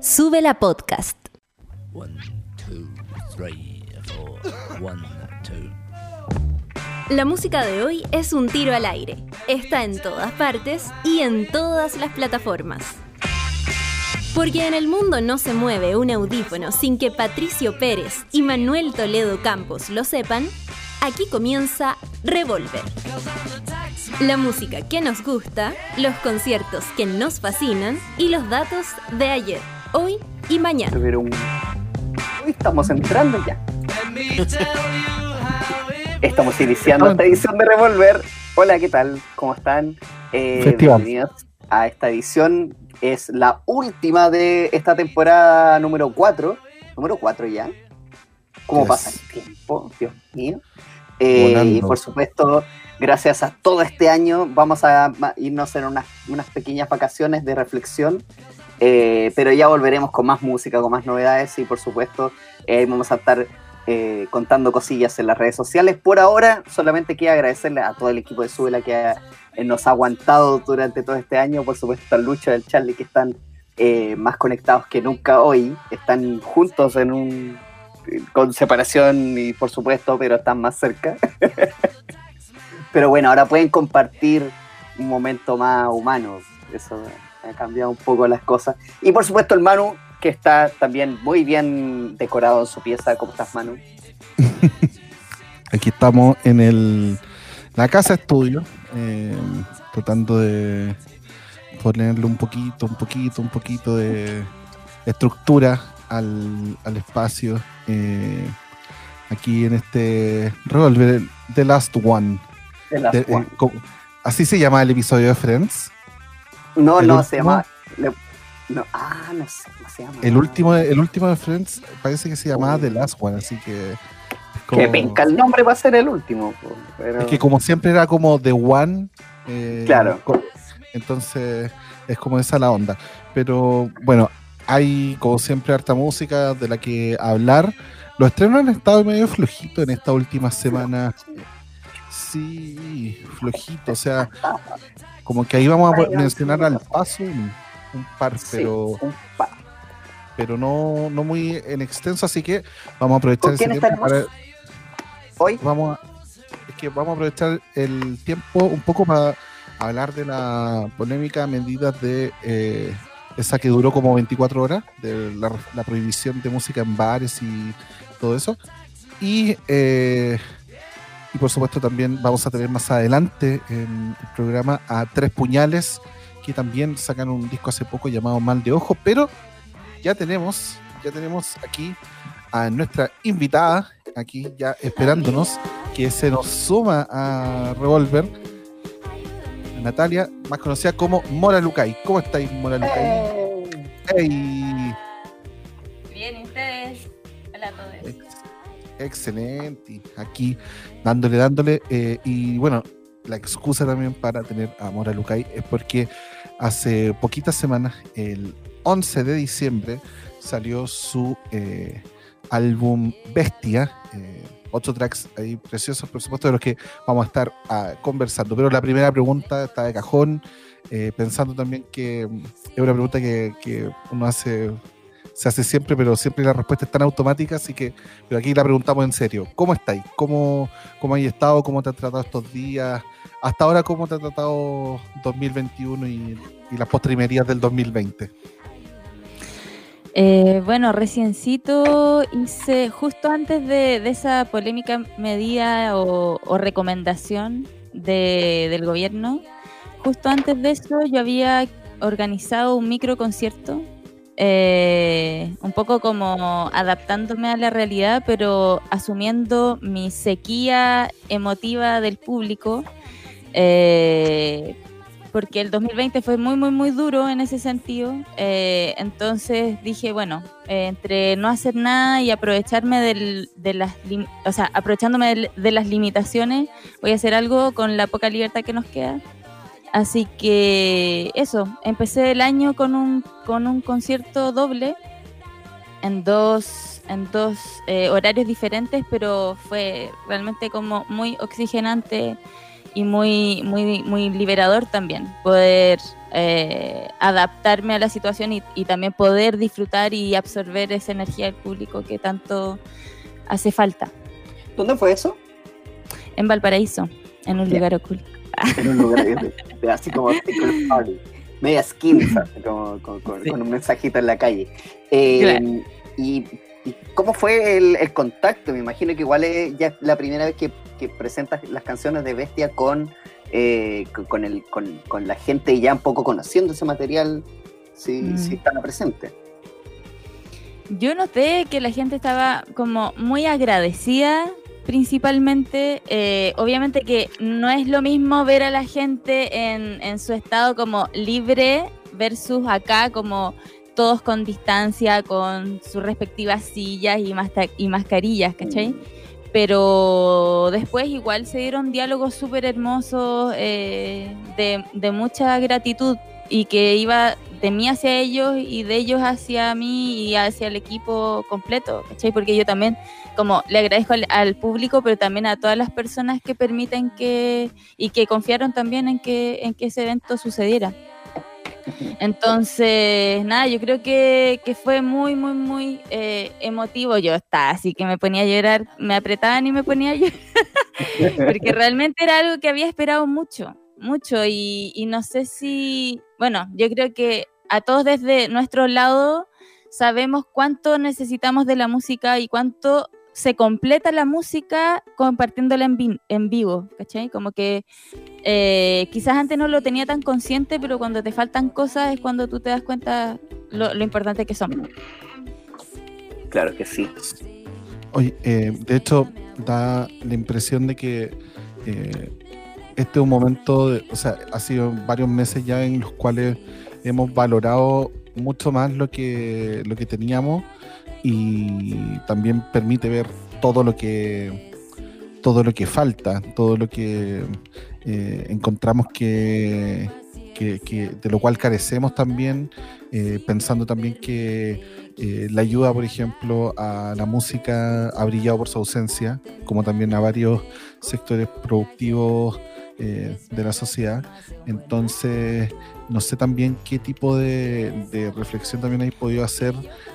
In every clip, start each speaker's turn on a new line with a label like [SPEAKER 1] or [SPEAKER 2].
[SPEAKER 1] Sube la podcast. La música de hoy es un tiro al aire. Está en todas partes y en todas las plataformas. Porque en el mundo no se mueve un audífono sin que Patricio Pérez y Manuel Toledo Campos lo sepan, aquí comienza Revolver. La música que nos gusta, los conciertos que nos fascinan y los datos de ayer, hoy y mañana.
[SPEAKER 2] Hoy estamos entrando ya. Estamos iniciando esta edición de Revolver. Hola, ¿qué tal? ¿Cómo están? Eh, bienvenidos a esta edición. Es la última de esta temporada número 4. Número 4 ya. ¿Cómo pasa el tiempo? Dios mío. Eh, y por supuesto, gracias a todo este año, vamos a irnos en unas, unas pequeñas vacaciones de reflexión. Eh, pero ya volveremos con más música, con más novedades y por supuesto vamos a estar eh, contando cosillas en las redes sociales. Por ahora, solamente quiero agradecerle a todo el equipo de Subela que eh, nos ha aguantado durante todo este año. Por supuesto, al Lucho del Charlie que están eh, más conectados que nunca hoy. Están juntos en un con separación y por supuesto, pero están más cerca. pero bueno, ahora pueden compartir un momento más humano. Eso ha cambiado un poco las cosas. Y por supuesto, el Manu, que está también muy bien decorado en su pieza. ¿Cómo estás, Manu?
[SPEAKER 3] Aquí estamos en el, la casa estudio, eh, tratando de ponerle un poquito, un poquito, un poquito de estructura al, espacio. Eh, aquí en este Revolver, The Last One.
[SPEAKER 2] The Last One.
[SPEAKER 3] Eh, ¿Así se llama el episodio de Friends?
[SPEAKER 2] No, no, se llama no, ah, no sé cómo se llama.
[SPEAKER 3] El último, el último de Friends parece que se llamaba The Last One, así que.
[SPEAKER 2] Que venga el nombre va a ser el último.
[SPEAKER 3] Es que como siempre era como The One.
[SPEAKER 2] Eh, claro.
[SPEAKER 3] Entonces es como esa la onda. Pero bueno, hay como siempre harta música de la que hablar. Los estrenos han estado medio flojitos en esta última semana. Sí, flojito. O sea, como que ahí vamos a mencionar al paso un par, pero. Pero no, no muy en extenso, así que vamos a aprovechar ese tiempo para.
[SPEAKER 2] Hoy.
[SPEAKER 3] Vamos a, es que vamos a aprovechar el tiempo un poco para hablar de la polémica medida de eh, esa que duró como 24 horas, de la, prohibición de música en bares y todo eso. Y, eh, y por supuesto también vamos a tener más adelante en el programa a Tres Puñales que también sacan un disco hace poco llamado Mal de Ojo, pero ya tenemos, ya tenemos aquí a nuestra invitada, aquí ya esperándonos, que se nos suma a Revolver, Natalia, más conocida como Mora Lucay. ¿Cómo estáis, Mora Lucay?
[SPEAKER 4] Hey. Bien, ustedes? Hola a todos.
[SPEAKER 3] Excelente, aquí dándole, dándole, eh, y bueno, la excusa también para tener a Mora es porque hace poquitas semanas, el 11 de diciembre, salió su eh, álbum Bestia. Eh, ocho tracks ahí preciosos, por supuesto, de los que vamos a estar ah, conversando. Pero la primera pregunta está de cajón, pensando también que es una pregunta que, uno hace se hace siempre, pero siempre la respuesta es tan automática, así que pero aquí la preguntamos en serio. ¿Cómo estáis? ¿Cómo, cómo has estado? ¿Cómo te han tratado estos días? hasta ahora, ¿cómo te ha tratado 2021 y, las postrimerías del 2020?
[SPEAKER 4] Eh, bueno, reciencito hice, justo antes de, esa polémica medida o, recomendación del gobierno, justo antes de eso yo había organizado un micro concierto, eh, un poco como adaptándome a la realidad, pero asumiendo mi sequía emotiva del público eh, porque el 2020 fue muy, muy, muy duro en ese sentido. Eh, entonces dije, bueno, eh, entre no hacer nada y aprovecharme de las, o sea, aprovechándome de, las limitaciones, voy a hacer algo con la poca libertad que nos queda. Así que eso, empecé el año con un, con un concierto doble en dos, en dos horarios diferentes, pero fue realmente como muy oxigenante y muy, muy, muy liberador también poder eh, adaptarme a la situación y, también poder disfrutar y absorber esa energía del público que tanto hace falta.
[SPEAKER 2] ¿Dónde fue eso?
[SPEAKER 4] En Valparaíso, en un lugar oculto.
[SPEAKER 2] En un lugar así como media skins, como, con, un mensajito en la calle. Eh, y, cómo fue el, contacto? Me imagino que igual es ya la primera vez que, que presentas las canciones de Bestia con eh, con, el, con, la gente ya un poco conociendo ese material, si, mm. si están presente.
[SPEAKER 4] Yo noté que la gente estaba como muy agradecida, principalmente. Eh, obviamente que no es lo mismo ver a la gente en, su estado como libre versus acá como todos con distancia, con sus respectivas sillas y, y mascarillas, ¿cachai? Pero después igual se dieron diálogos súper hermosos eh, de, mucha gratitud y que iba de mí hacia ellos y de ellos hacia mí y hacia el equipo completo, ¿cachai? Porque yo también como le agradezco al, público, pero también a todas las personas que permiten que y que confiaron también en que, en que ese evento sucediera. Entonces, nada, yo creo que, fue muy, muy, muy eh, emotivo. Yo estaba así que me ponía a llorar, me apretaban y me ponía a llorar, porque realmente era algo que había esperado mucho, mucho. Y no sé si, bueno, yo creo que a todos desde nuestro lado sabemos cuánto necesitamos de la música y cuánto se completa la música compartiéndola en, en vivo, ¿cachai? Como que eh, quizás antes no lo tenía tan consciente, pero cuando te faltan cosas es cuando tú te das cuenta lo, importante que son.
[SPEAKER 2] Claro que sí.
[SPEAKER 3] Oye, eh, de hecho, da la impresión de que eh, este es un momento, o sea, ha sido varios meses ya en los cuales hemos valorado mucho más lo que, lo que teníamos y también permite ver todo lo que todo lo que falta, todo lo que eh, encontramos que, de lo cual carecemos también, eh, pensando también que eh, la ayuda, por ejemplo, a la música ha brillado por su ausencia, como también a varios sectores productivos de la sociedad. Entonces, no sé también qué tipo de, reflexión también hay podido hacer,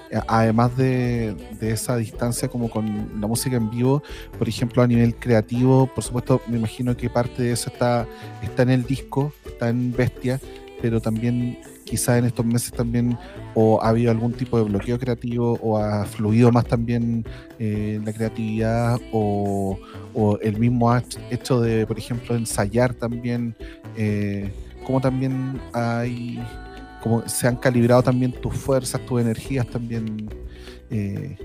[SPEAKER 3] eh, además de, esa distancia como con la música en vivo, por ejemplo, a nivel creativo, por supuesto, me imagino que parte de eso está, está en el disco, está en Bestia, pero también quizá en estos meses también o ha habido algún tipo de bloqueo creativo o ha fluido más también eh, la creatividad o, el mismo hecho de, por ejemplo, ensayar también. Eh, como también hay, como se han calibrado también tus fuerzas, tus energías también eh,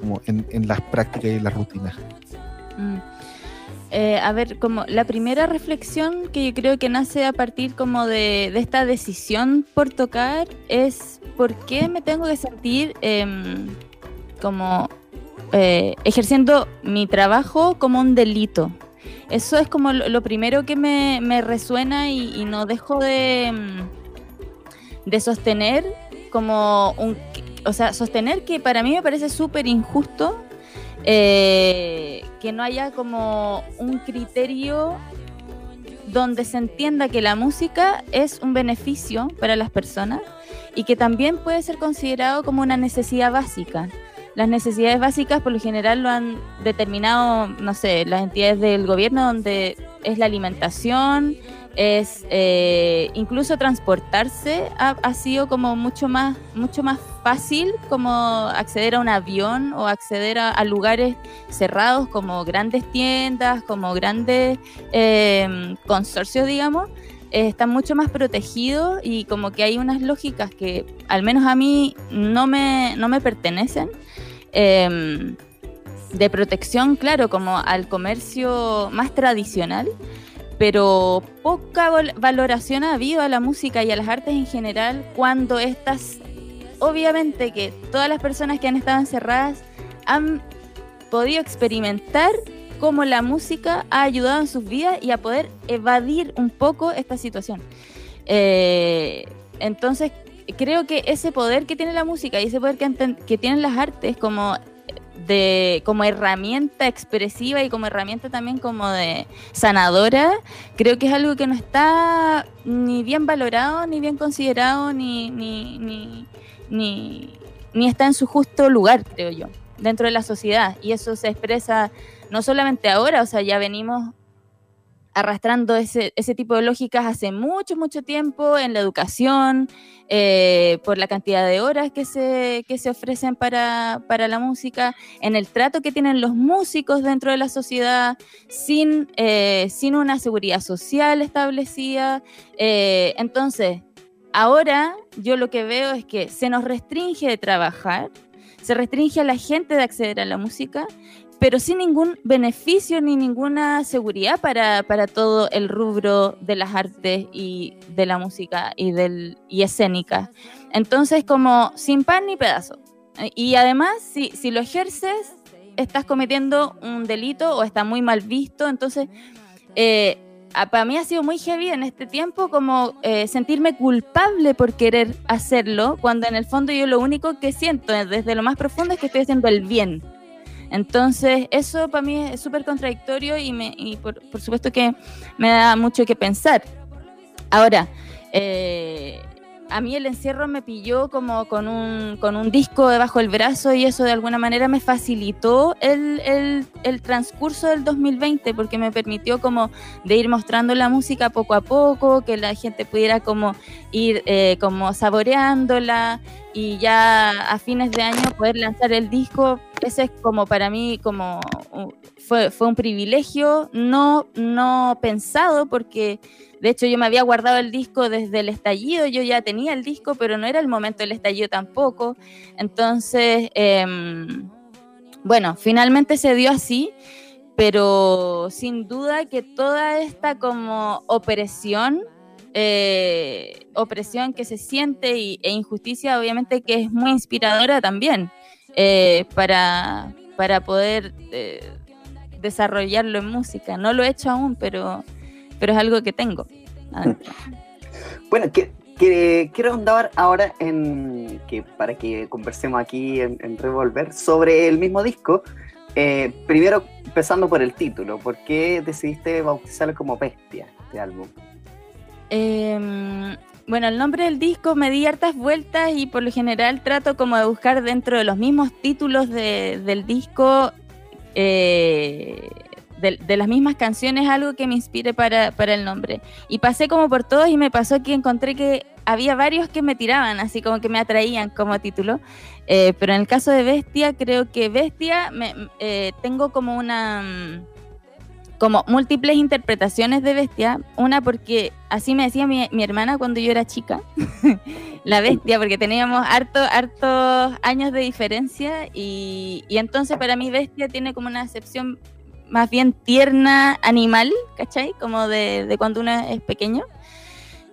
[SPEAKER 3] como en, las prácticas y en las rutinas.
[SPEAKER 4] Mm. Eh, a ver, como la primera reflexión que yo creo que nace a partir como de, esta decisión por tocar es por qué me tengo que sentir em, como eh, ejerciendo mi trabajo como un delito. Eso es como lo, primero que me, resuena y, no dejo de, mm, de sostener como un... O sea, sostener que para mí me parece súper injusto eh, que no haya como un criterio donde se entienda que la música es un beneficio para las personas y que también puede ser considerado como una necesidad básica. Las necesidades básicas por lo general lo han determinado, no sé, las entidades del gobierno donde es la alimentación, es eh, incluso transportarse ha, sido como mucho más, mucho más fácil como acceder a un avión o acceder a, lugares cerrados como grandes tiendas, como grandes em, consorcios, digamos. están mucho más protegidos y como que hay unas lógicas que al menos a mí no me, no me pertenecen Em, de protección, claro, como al comercio más tradicional, pero poca valoración ha habido a la música y a las artes en general cuando estas, obviamente que todas las personas que han estado encerradas han podido experimentar cómo la música ha ayudado en sus vidas y a poder evadir un poco esta situación. Eh, entonces, creo que ese poder que tiene la música y ese poder que, que tienen las artes, como de como herramienta expresiva y como herramienta también como de sanadora, creo que es algo que no está ni bien valorado, ni bien considerado, ni, ni, ni, ni, ni está en su justo lugar, creo yo, dentro de la sociedad. Y eso se expresa no solamente ahora, o sea, ya venimos arrastrando ese, ese, tipo de lógicas hace mucho, mucho tiempo en la educación, eh, por la cantidad de horas que se, que se ofrecen para, para, la música, en el trato que tienen los músicos dentro de la sociedad, sin, eh, sin una seguridad social establecida. Eh, entonces, ahora yo lo que veo es que se nos restringe de trabajar, se restringe a la gente de acceder a la música pero sin ningún beneficio ni ninguna seguridad para, todo el rubro de las artes y de la música y, del, y escénica. Entonces, como sin pan ni pedazo. Y además, si, si lo ejerces, estás cometiendo un delito o está muy mal visto. Entonces, eh, para mí ha sido muy heavy en este tiempo como eh, sentirme culpable por querer hacerlo, cuando en el fondo yo lo único que siento desde lo más profundo es que estoy haciendo el bien entonces, eso para mí es súper contradictorio y, me, y por, por, supuesto que me da mucho que pensar. Ahora, eh, a mí el encierro me pilló como con un, con un disco debajo del brazo y eso de alguna manera me facilitó el, el, el, transcurso del 2020 porque me permitió como de ir mostrando la música poco a poco, que la gente pudiera como ir eh, como saboreándola y ya a fines de año poder lanzar el disco. Ese es como para mí como fue, fue un privilegio no, no pensado porque de hecho, yo me había guardado el disco desde el estallido, yo ya tenía el disco, pero no era el momento del estallido tampoco. Entonces, em, bueno, finalmente se dio así, pero sin duda que toda esta como opresión, eh, opresión que se siente e injusticia, obviamente que es muy inspiradora también eh, para, para poder eh, desarrollarlo en música. No lo he hecho aún, pero pero es algo que tengo.
[SPEAKER 2] Bueno, que, quiero andar ahora en que para que conversemos aquí en, Revolver sobre el mismo disco. Eh, primero, empezando por el título, ¿por qué decidiste bautizarlo como Bestia, este álbum?
[SPEAKER 4] Em, bueno, el nombre del disco me di hartas vueltas y por lo general trato como de buscar dentro de los mismos títulos del disco eh, de, las mismas canciones algo que me inspire para, el nombre. Y pasé como por todos y me pasó que encontré que había varios que me tiraban, así como que me atraían como título. Eh, pero en el caso de Bestia, creo que Bestia eh, tengo como una mm, como múltiples interpretaciones de bestia. Una porque así me decía mi, hermana cuando yo era chica, la bestia, porque teníamos harto, hartos años de diferencia y, y, entonces para mí bestia tiene como una acepción más bien tierna animal, ¿cachai? Como de, cuando uno es pequeño.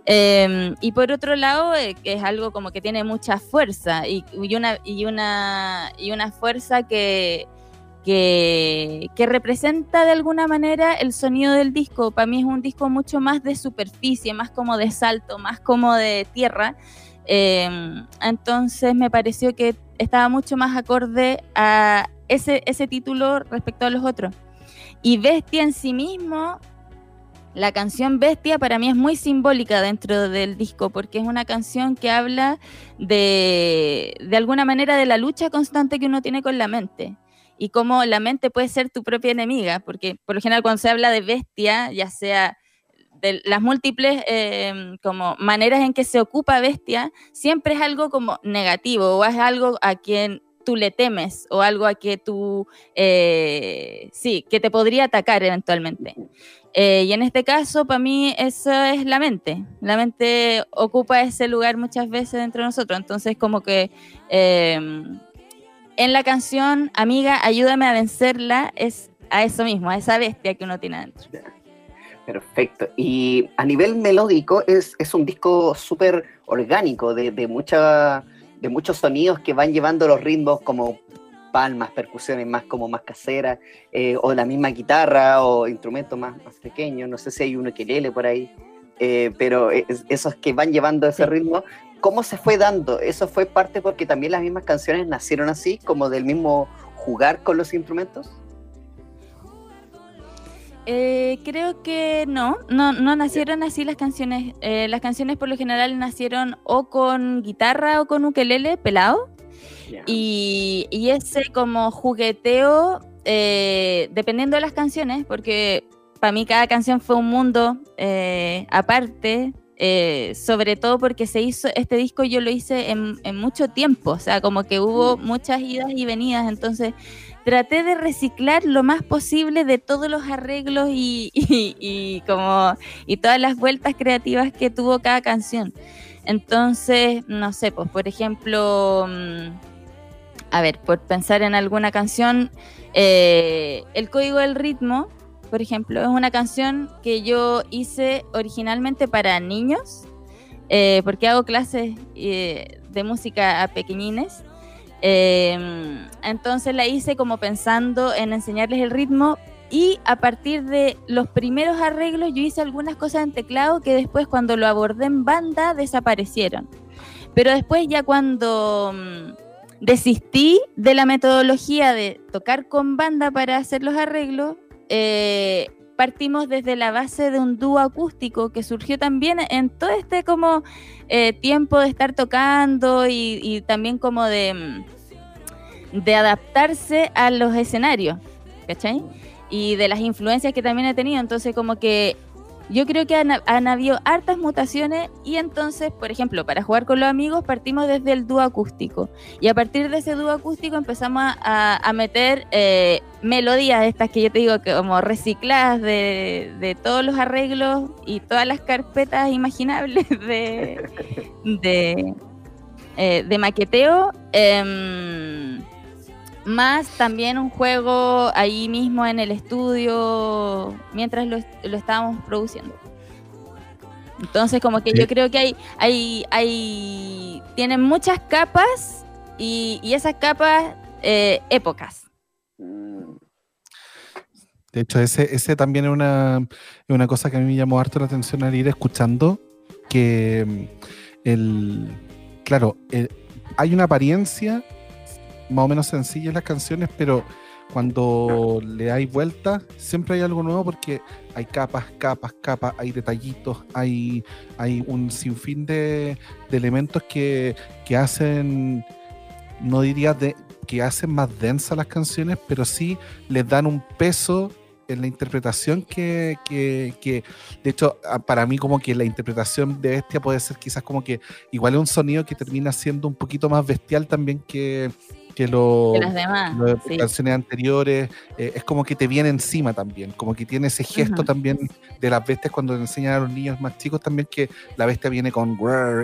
[SPEAKER 4] Em, y por otro lado, eh, es algo como que tiene mucha fuerza y, una, y, una, y una fuerza que, que, representa de alguna manera el sonido del disco. Para mí es un disco mucho más de superficie, más como de salto, más como de tierra. Em, entonces me pareció que estaba mucho más acorde a ese, ese título respecto a los otros. Y Bestia en sí mismo, la canción Bestia para mí es muy simbólica dentro del disco, porque es una canción que habla de, de alguna manera de la lucha constante que uno tiene con la mente. Y cómo la mente puede ser tu propia enemiga, porque por lo general cuando se habla de bestia, ya sea de las múltiples em, como maneras en que se ocupa bestia, siempre es algo como negativo o es algo a quien tú le temes o algo a que tú, eh, sí, que te podría atacar eventualmente. Eh, y en este caso, para mí, eso es la mente. La mente ocupa ese lugar muchas veces dentro de nosotros. Entonces, como que em, en la canción, amiga, ayúdame a vencerla, es a eso mismo, a esa bestia que uno tiene adentro.
[SPEAKER 2] Perfecto. Y a nivel melódico, es, es un disco súper orgánico, de, de mucha de muchos sonidos que van llevando los ritmos como palmas, percusiones más como más caseras, eh, o la misma guitarra o instrumentos más, más pequeños, no sé si hay uno que lele por ahí, eh, pero esos que van llevando ese ritmo, ¿cómo se fue dando? Eso fue parte porque también las mismas canciones nacieron así, como del mismo jugar con los instrumentos?
[SPEAKER 4] Eh, creo que no, no, no nacieron así las canciones. Eh, las canciones por lo general nacieron o con guitarra o con ukelele pelado. Y, ese como jugueteo, eh, dependiendo de las canciones, porque para mí cada canción fue un mundo aparte, sobre todo porque se hizo, este disco yo lo hice en, en, mucho tiempo, o sea, como que hubo mm. muchas idas y venidas, entonces traté de reciclar lo más posible de todos los arreglos y, como y todas las vueltas creativas que tuvo cada canción. Entonces, no sé, pues por ejemplo, mm, a ver, por pensar en alguna canción, eh, El Código del Ritmo, por ejemplo, es una canción que yo hice originalmente para niños, eh, porque hago clases eh, de música a pequeñines. Em, entonces la hice como pensando en enseñarles el ritmo y a partir de los primeros arreglos yo hice algunas cosas en teclado que después cuando lo abordé en banda desaparecieron. Pero después ya cuando mm, desistí de la metodología de tocar con banda para hacer los arreglos, eh, partimos desde la base de un dúo acústico que surgió también en todo este como eh, tiempo de estar tocando y también como de mm, de adaptarse a los escenarios, ¿cachai? Y de las influencias que también he tenido. Entonces, como que yo creo que han, habido hartas mutaciones y entonces, por ejemplo, para jugar con los amigos partimos desde el dúo acústico y a partir de ese dúo acústico empezamos a, meter eh, melodías estas que yo te digo que como recicladas de, todos los arreglos y todas las carpetas imaginables de, de, eh, maqueteo. Em, más también un juego ahí mismo en el estudio mientras lo, estábamos produciendo. Entonces como que yo creo que hay, hay, hay, tienen muchas capas y, esas capas eh, épocas.
[SPEAKER 3] De hecho, ese, ese también es una, una cosa que a mí me llamó harto la atención al ir escuchando, que mm, el, claro, hay una apariencia más o menos sencillas las canciones, pero cuando le hay vuelta, siempre hay algo nuevo porque hay capas, capas, capas, hay detallitos, hay, hay un sinfín de, de elementos que, que, hacen, no diría de, que hacen más densas las canciones, pero sí les dan un peso en la interpretación que, que, de hecho, para mí como que la interpretación de Bestia puede ser quizás como que igual es un sonido que termina siendo un poquito más bestial también que, que, lo,
[SPEAKER 4] las demás,
[SPEAKER 3] canciones anteriores, eh, es como que te viene encima también, como que tiene ese gesto también de las bestias cuando le enseñan a los niños más chicos también que la bestia viene con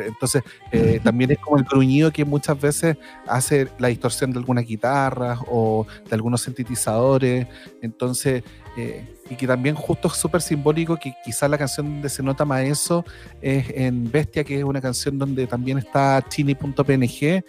[SPEAKER 3] entonces eh, también es como el gruñido que muchas veces hace la distorsión de algunas guitarras o de algunos sintetizadores, entonces eh, y que también justo es súper simbólico que quizás la canción donde se nota más eso es en Bestia, que es una canción donde también está chini.png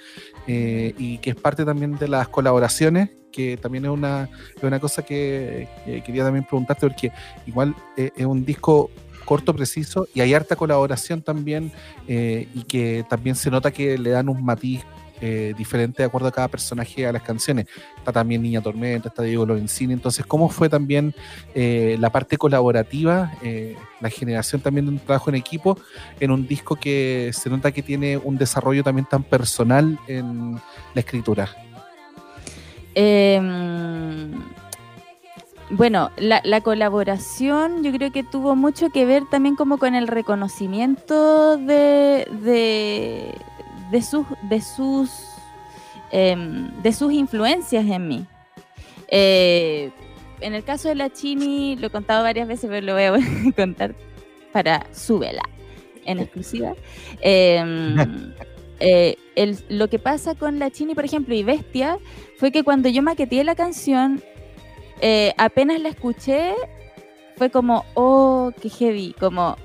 [SPEAKER 3] eh, y que es parte también de las colaboraciones, que también es una, una cosa que, quería también preguntarte, porque igual eh, es un disco corto, preciso, y hay harta colaboración también, y que también se nota que le dan un matiz eh, diferente de acuerdo a cada personaje a las canciones. Está también Niña Tormenta, está Diego Lorenzini. Entonces, ¿cómo fue también eh, la parte colaborativa, eh, la generación también de un trabajo en equipo en un disco que se nota que tiene un desarrollo también tan personal en la escritura?
[SPEAKER 4] Em, bueno, la, la, colaboración yo creo que tuvo mucho que ver también como con el reconocimiento de, de sus, de sus, em, de sus influencias en mí. Eh, en el caso de la Chini, lo he contado varias veces, pero lo voy a contar para vela en exclusiva. Em, eh, lo que pasa con la Chini, por ejemplo, y Bestia, fue que cuando yo maqueteé la canción, eh, apenas la escuché, fue como, oh, qué heavy, como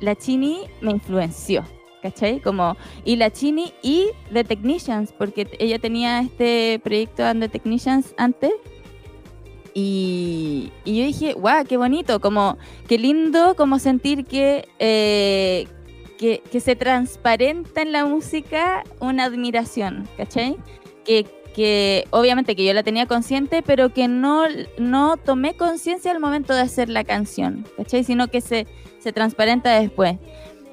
[SPEAKER 4] la Chini me influenció. ¿Cachai? Como, y la Chini y The Technicians, porque ella tenía este proyecto de The Technicians antes. Y, yo dije, guau, qué bonito, como, qué lindo como sentir que, eh, que, que, se transparenta en la música una admiración, ¿cachai? Que, que obviamente que yo la tenía consciente, pero que no, no tomé conciencia al momento de hacer la canción, ¿cachai? Sino que se, se transparenta después.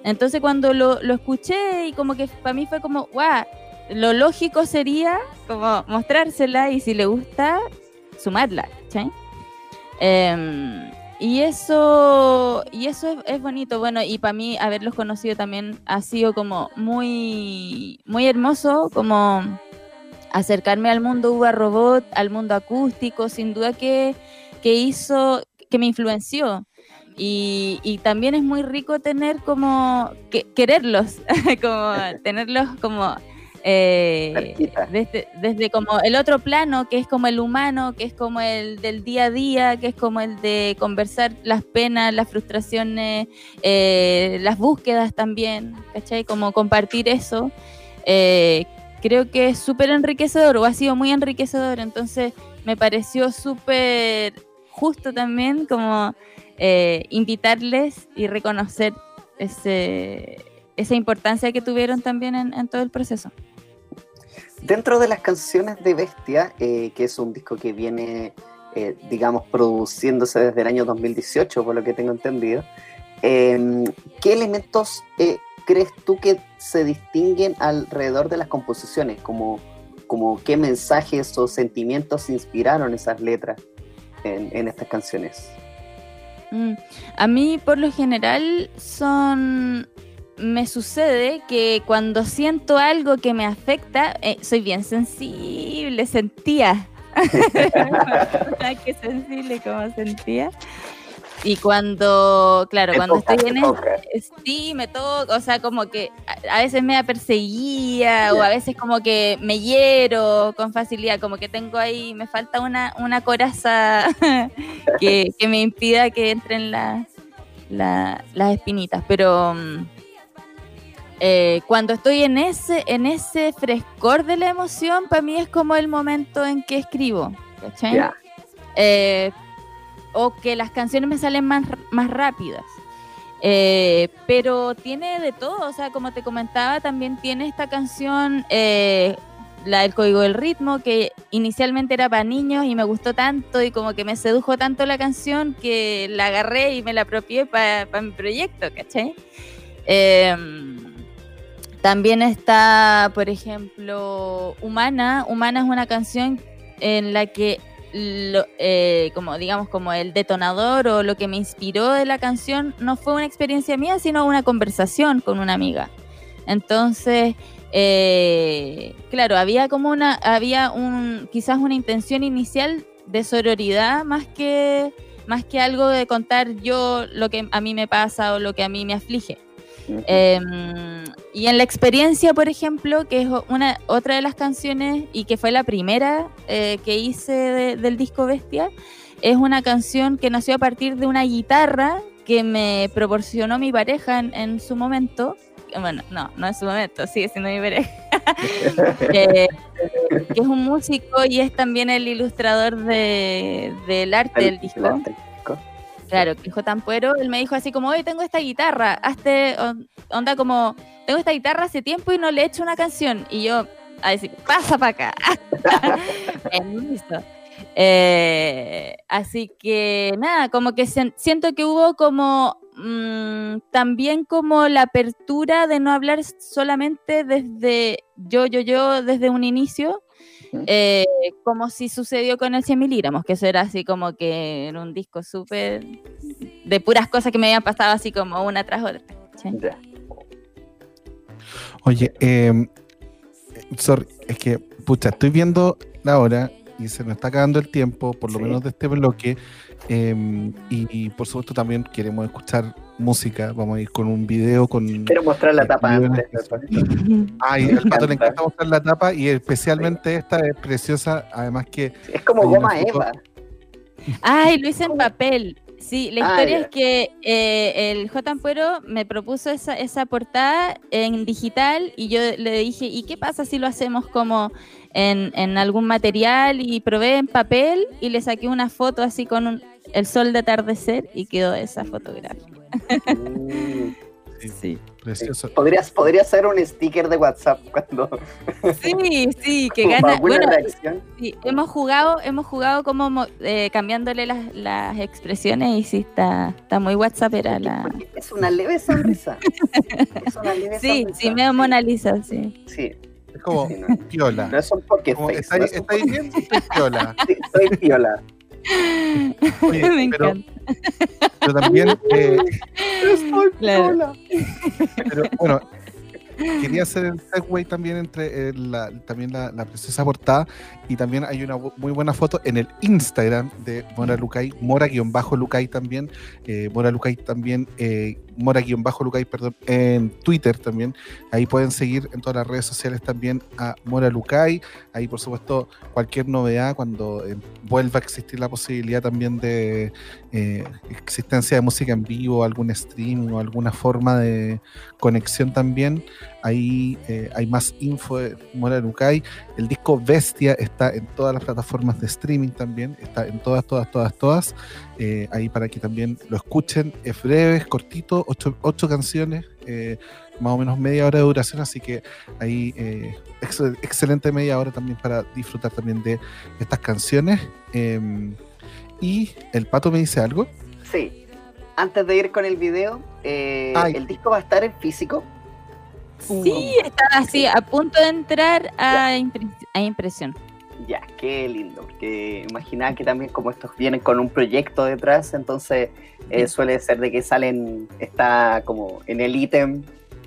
[SPEAKER 4] Entonces cuando lo, lo escuché y como que para mí fue como, guau, lo lógico sería como mostrársela y si le gusta, sumarla. Em, y eso, y eso es, bonito, bueno, y para mí haberlos conocido también ha sido como muy, muy hermoso, como acercarme al mundo Uva Robot, al mundo acústico, sin duda que, que hizo, que me influenció. Y, y, también es muy rico tener como, que, quererlos, como tenerlos como eh, desde, desde, como el otro plano, que es como el humano, que es como el del día a día, que es como el de conversar las penas, las frustraciones, eh, las búsquedas también, ¿cachai? Como compartir eso. Eh, creo que es súper enriquecedor o ha sido muy enriquecedor, entonces me pareció súper justo también como invitarles y reconocer ese, esa importancia que tuvieron también en todo el proceso.
[SPEAKER 2] Dentro de las canciones de Bestia, eh, que es un disco que viene, eh, digamos, produciéndose desde el año 2018, por lo que tengo entendido, em, ¿qué elementos eh, crees tú que se distinguen alrededor de las composiciones? Como, como qué mensajes o sentimientos inspiraron esas letras en, estas canciones?
[SPEAKER 4] Mm, a mí, por lo general, son me sucede que cuando siento algo que me afecta, eh, soy bien sensible, sentía. Qué sensible como sentía. Y cuando, claro, cuando estoy en el, sí, me toca, o sea, como que a, veces me perseguía o a veces como que me hiero con facilidad, como que tengo ahí, me falta una, una coraza que, me impida que entren las, las espinitas, pero... Mm, eh, cuando estoy en ese, en ese frescor de la emoción, para mí es como el momento en que escribo, ¿cachai? Eh, o que las canciones me salen más, más rápidas. Eh, pero tiene de todo, o sea, como te comentaba, también tiene esta canción, la del código del ritmo, que inicialmente era para niños y me gustó tanto y como que me sedujo tanto la canción que la agarré y me la apropié para mi proyecto, ¿cachai? Eh, también está, por ejemplo, Humana. Humana es una canción en la que, eh, como digamos, como el detonador o lo que me inspiró de la canción no fue una experiencia mía, sino una conversación con una amiga. Entonces, eh, claro, había como una, había un, quizás una intención inicial de sororidad más que, más que algo de contar yo lo que a mí me pasa o lo que a mí me aflige. Em, y en la experiencia, por ejemplo, que es una otra de las canciones y que fue la primera eh, que hice del disco Bestia, es una canción que nació a partir de una guitarra que me proporcionó mi pareja en, su momento. Bueno, no, no en su momento, sigue siendo mi pareja. Eh, que es un músico y es también el ilustrador del arte del disco. Claro, que J. Tampuero, él me dijo así como, oye, tengo esta guitarra, hazte, onda como, tengo esta guitarra hace tiempo y no le he hecho una canción. Y yo, a decir, pasa para acá. Eh, así que nada, como que siento que hubo como mm, también como la apertura de no hablar solamente desde yo, yo, yo, desde un inicio, eh, como si sucedió con el 100 miligramos, que eso era así como que era un disco súper de puras cosas que me habían pasado así como una tras otra.
[SPEAKER 3] Oye, eh, sorry, es que, pucha, estoy viendo la hora y se me está acabando el tiempo, por lo menos de este bloque. Em, y, por supuesto también queremos escuchar música. Vamos a ir con un video con.
[SPEAKER 2] Quiero mostrar la tapa antes.
[SPEAKER 3] Ay, al pato le encanta mostrar la tapa y especialmente esta es preciosa. Además que.
[SPEAKER 2] Es como goma Eva.
[SPEAKER 4] Ay, lo hice en papel. Sí, la ah, historia es que eh, el J. Ampuero me propuso esa, esa portada en digital y yo le dije, ¿y qué pasa si lo hacemos como en, en algún material? Y probé en papel y le saqué una foto así con el sol de atardecer y quedó esa fotografía.
[SPEAKER 3] Mm.
[SPEAKER 4] Sí.
[SPEAKER 5] Precioso. Podrías, podría ser un sticker de WhatsApp cuando.
[SPEAKER 4] Sí, sí, que gana. Bueno, sí, hemos jugado, hemos jugado como eh, cambiándole las, las, expresiones y sí está, está muy WhatsAppera la.
[SPEAKER 5] Es una leve sonrisa. es una leve
[SPEAKER 4] sí,
[SPEAKER 5] sonrisa.
[SPEAKER 4] sí, me Mona sí.
[SPEAKER 5] Sí.
[SPEAKER 3] Es como piola.
[SPEAKER 5] No es un porque
[SPEAKER 3] ¿Estáis bien? Estoy piola.
[SPEAKER 5] Sí, estoy piola.
[SPEAKER 4] Oye, me pero, encanta.
[SPEAKER 3] Pero también. Eh,
[SPEAKER 5] estoy piola.
[SPEAKER 3] Pero bueno, quería hacer el segue también entre eh, la, también la, la, preciosa portada y también hay una muy buena foto en el Instagram de Mora Lucay, Mora-Lucay también, eh, Mora Lucay también, eh, Mora-Lucay, perdón, en Twitter también. Ahí pueden seguir en todas las redes sociales también a Mora Lucay. Ahí, por supuesto, cualquier novedad cuando eh, vuelva a existir la posibilidad también de eh, existencia de música en vivo, algún streaming o alguna forma de conexión también. Ahí eh, hay más info de Mora Lucay. El disco Bestia está en todas las plataformas de streaming también. Está en todas, todas, todas, todas. Eh, ahí para que también lo escuchen. Es breve, es cortito, ocho, ocho canciones, eh, más o menos media hora de duración. Así que ahí ex excelente media hora también para disfrutar también de estas canciones. Em, y el pato me dice algo.
[SPEAKER 5] Sí. Antes de ir con el video, el disco va a estar en físico
[SPEAKER 4] Sí, está así, a punto de entrar a, impresión.
[SPEAKER 5] Ya, qué lindo, porque imaginaba que también como estos vienen con un proyecto detrás, entonces eh, suele ser de que salen, está como en el ítem.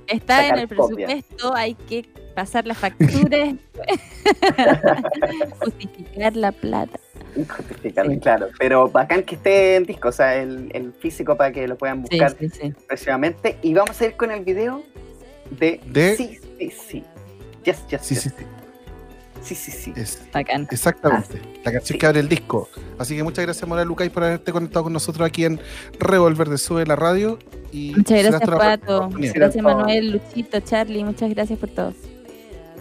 [SPEAKER 4] Está en el presupuesto, hay que pasar las facturas, justificar la plata.
[SPEAKER 5] Justificar, claro, pero bacán que esté en disco, o sea, el, físico para que lo puedan buscar sí, Y vamos a ir con el video de, Sí, sí, sí. Yes, yes,
[SPEAKER 3] sí,
[SPEAKER 5] yes.
[SPEAKER 3] Sí, sí.
[SPEAKER 5] Sí, sí, sí.
[SPEAKER 3] exactamente. Ah, la canción que abre el disco. Así que muchas gracias, Mora Lucay, por haberte conectado con nosotros aquí en Revolver de Sube la radio. Y
[SPEAKER 4] muchas gracias, Pato. Gracias, Manuel, Luchito, Charlie. Muchas gracias por todo.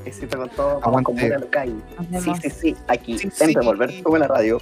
[SPEAKER 5] Éxito con todo. Vamos con Mora Lucay. Sí, sí, sí. Aquí en Revolver Sube la radio.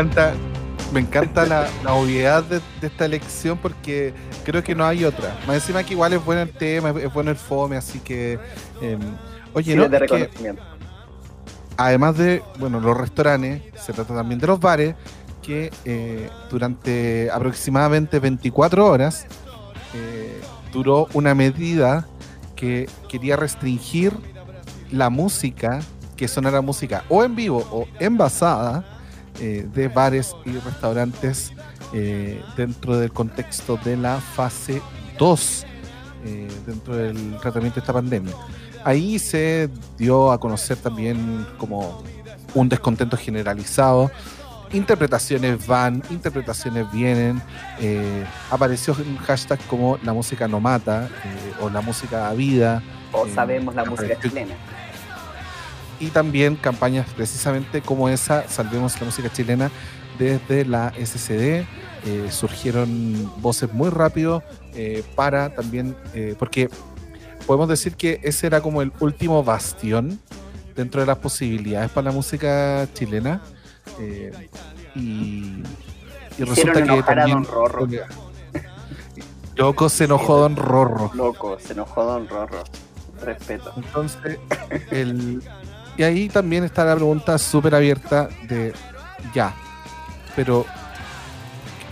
[SPEAKER 3] Encanta, me encanta la, obviedad de, esta elección porque creo que no hay otra. Más encima que igual es bueno el tema, es bueno el fome, así que... Em, oye, ¿no? además de, bueno, los restaurantes, se trata también de los bares, que eh, durante aproximadamente 24 horas eh, duró una medida que quería restringir la música, que sonara música o en vivo o envasada eh, de bares y restaurantes dentro del contexto de la fase 2 dentro del tratamiento de esta pandemia ahí se dio a conocer también como un descontento generalizado. Interpretaciones van, interpretaciones vienen. Eh, apareció un hashtag como la música no mata eh, o la música da vida.
[SPEAKER 2] O eh, sabemos la música chilena.
[SPEAKER 3] Y también campañas precisamente como esa, Salvemos la música chilena, desde la SCD. surgieron voces muy rápido para también, porque podemos decir que ese era como el último bastión dentro de las posibilidades para la música chilena. Eh, y, resulta que también. Rorro. Loco, se enojó Don Rorro.
[SPEAKER 2] Loco, se enojó Don Rorro. Respeto.
[SPEAKER 3] Entonces, el, y ahí también está la pregunta súper abierta de ya, pero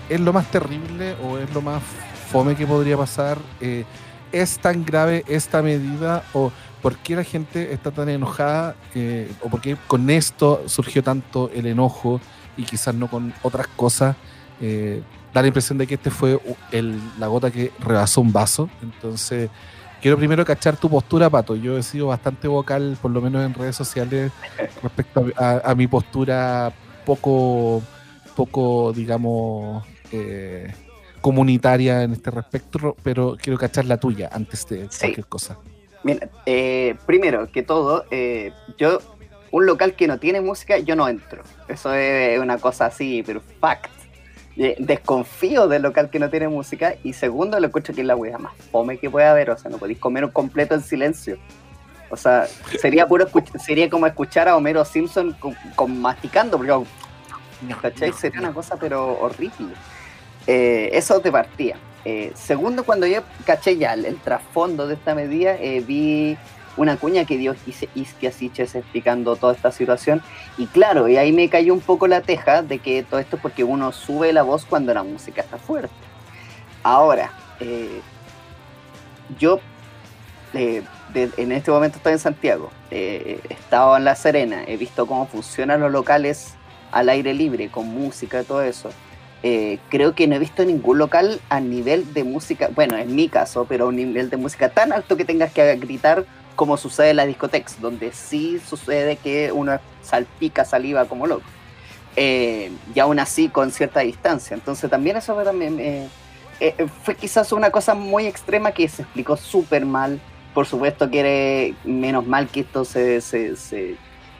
[SPEAKER 3] ¿es lo más terrible o es lo más fome que podría pasar? Eh, ¿Es tan grave esta medida o por qué la gente está tan enojada o por qué con esto surgió tanto el enojo y quizás no con otras cosas? Eh, da la impresión de que este fue la gota que rebasó un vaso. Entonces, quiero primero cachar tu postura, Pato. Yo he sido bastante vocal, por lo menos en redes sociales, respecto a, mi postura poco, poco digamos, eh, comunitaria en este respecto, pero quiero cachar la tuya antes de cualquier cosa.
[SPEAKER 2] Mira, eh, primero que todo, eh, yo, un local que no tiene música, yo no entro. Eso es una cosa así, pero fact. Eh, desconfío del local que no tiene música. Y segundo, lo escucho que es la wea más fome que puede haber. O sea, no podéis comer un completo en silencio. O sea, sería puro sería como escuchar a Homero Simpson con, masticando, porque ¿cachai? Sería una cosa pero horrible. Eh, eso te partía. Eh, segundo, cuando yo caché ya el, trasfondo de esta medida, eh, vi una cuña que dio Isquia Siches explicando toda esta situación. Y claro, y ahí me cayó un poco la teja de que todo esto es porque uno sube la voz cuando la música está fuerte. Ahora, yo en este momento estoy en Santiago, he estado en La Serena, he visto cómo funcionan los locales al aire libre, con música y todo eso. Eh, creo que no he visto ningún local a nivel de música, bueno, en mi caso, pero a un nivel de música tan alto que tengas que gritar como sucede en las discotecas, donde sí sucede que uno salpica saliva como loco. Eh, y aún así con cierta distancia. Entonces también eso también, eh, fue quizás una cosa muy extrema que se explicó súper mal. Por supuesto que menos mal que esto se, se, se,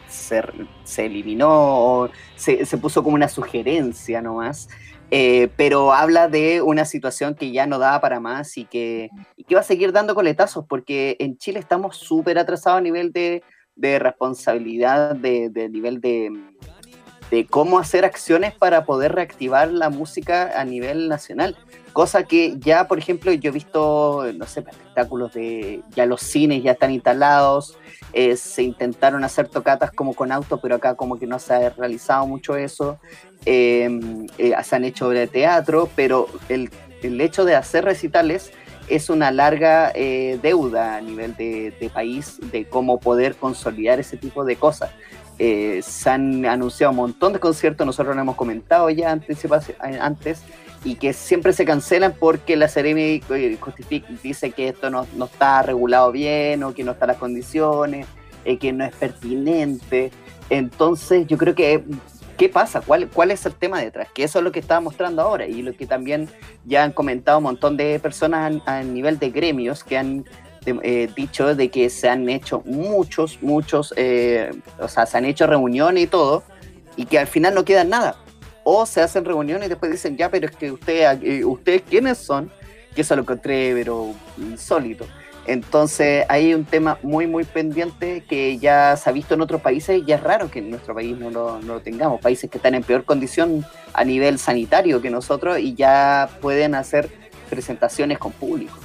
[SPEAKER 2] se eliminó se, puso como una sugerencia nomás. Eh, pero habla de una situación que ya no da para más y que, va a seguir dando coletazos, porque en Chile estamos súper atrasados a nivel de, responsabilidad, de, nivel de, de, cómo hacer acciones para poder reactivar la música a nivel nacional. Cosa que ya, por ejemplo, yo he visto, no sé, espectáculos de, ya los cines ya están instalados, eh, se intentaron hacer tocatas como con auto, pero acá como que no se ha realizado mucho eso. Em, eh, se han hecho obras de teatro, pero el, el, hecho de hacer recitales es una larga eh, deuda a nivel de, país de cómo poder consolidar ese tipo de cosas. Se han anunciado un montón de conciertos, nosotros lo hemos comentado ya antes y que siempre se cancelan porque la Ceremi dice que esto no, no, está regulado bien o que no están las condiciones, que no es pertinente. Entonces yo creo que ¿Qué pasa? ¿Cuál, ¿Cuál es el tema detrás? Que eso es lo que estaba mostrando ahora y lo que también ya han comentado un montón de personas a, nivel de gremios que han eh, dicho de que se han hecho muchos, muchos, eh, o sea, se han hecho reuniones y todo y que al final no queda nada. O se hacen reuniones y después dicen, ya, pero es que usted, eh, ustedes quiénes son, que eso lo encontré, pero insólito. Entonces hay un tema muy, muy pendiente que ya se ha visto en otros países y es raro que en nuestro país no lo, no lo, tengamos. Países que están en peor condición a nivel sanitario que nosotros y ya pueden hacer presentaciones con público.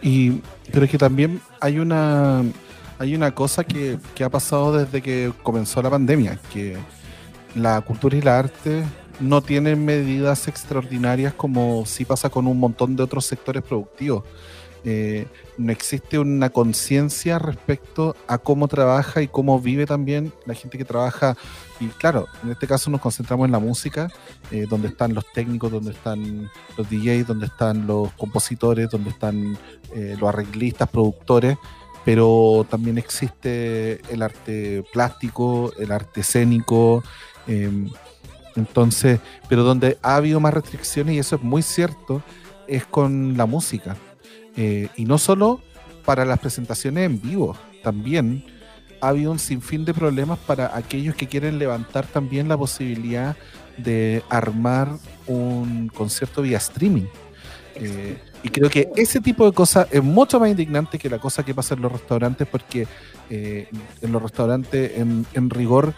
[SPEAKER 3] Y, pero es que también hay una, hay una cosa que, que ha pasado desde que comenzó la pandemia, que la cultura y la arte no tienen medidas extraordinarias como sí pasa con un montón de otros sectores productivos. Eh, no existe una conciencia respecto a cómo trabaja y cómo vive también la gente que trabaja. Y claro, en este caso nos concentramos en la música, eh, donde están los técnicos, donde están los DJs, donde están los compositores, donde están eh, los arreglistas, productores, pero también existe el arte plástico, el arte escénico. Em, entonces, pero donde ha habido más restricciones, y eso es muy cierto, es con la música. Eh, y no solo para las presentaciones en vivo, también ha habido un sinfín de problemas para aquellos que quieren levantar también la posibilidad de armar un concierto vía streaming. Eh, y creo que ese tipo de cosas es mucho más indignante que la cosa que pasa en los restaurantes, porque eh, en los restaurantes, en, en rigor,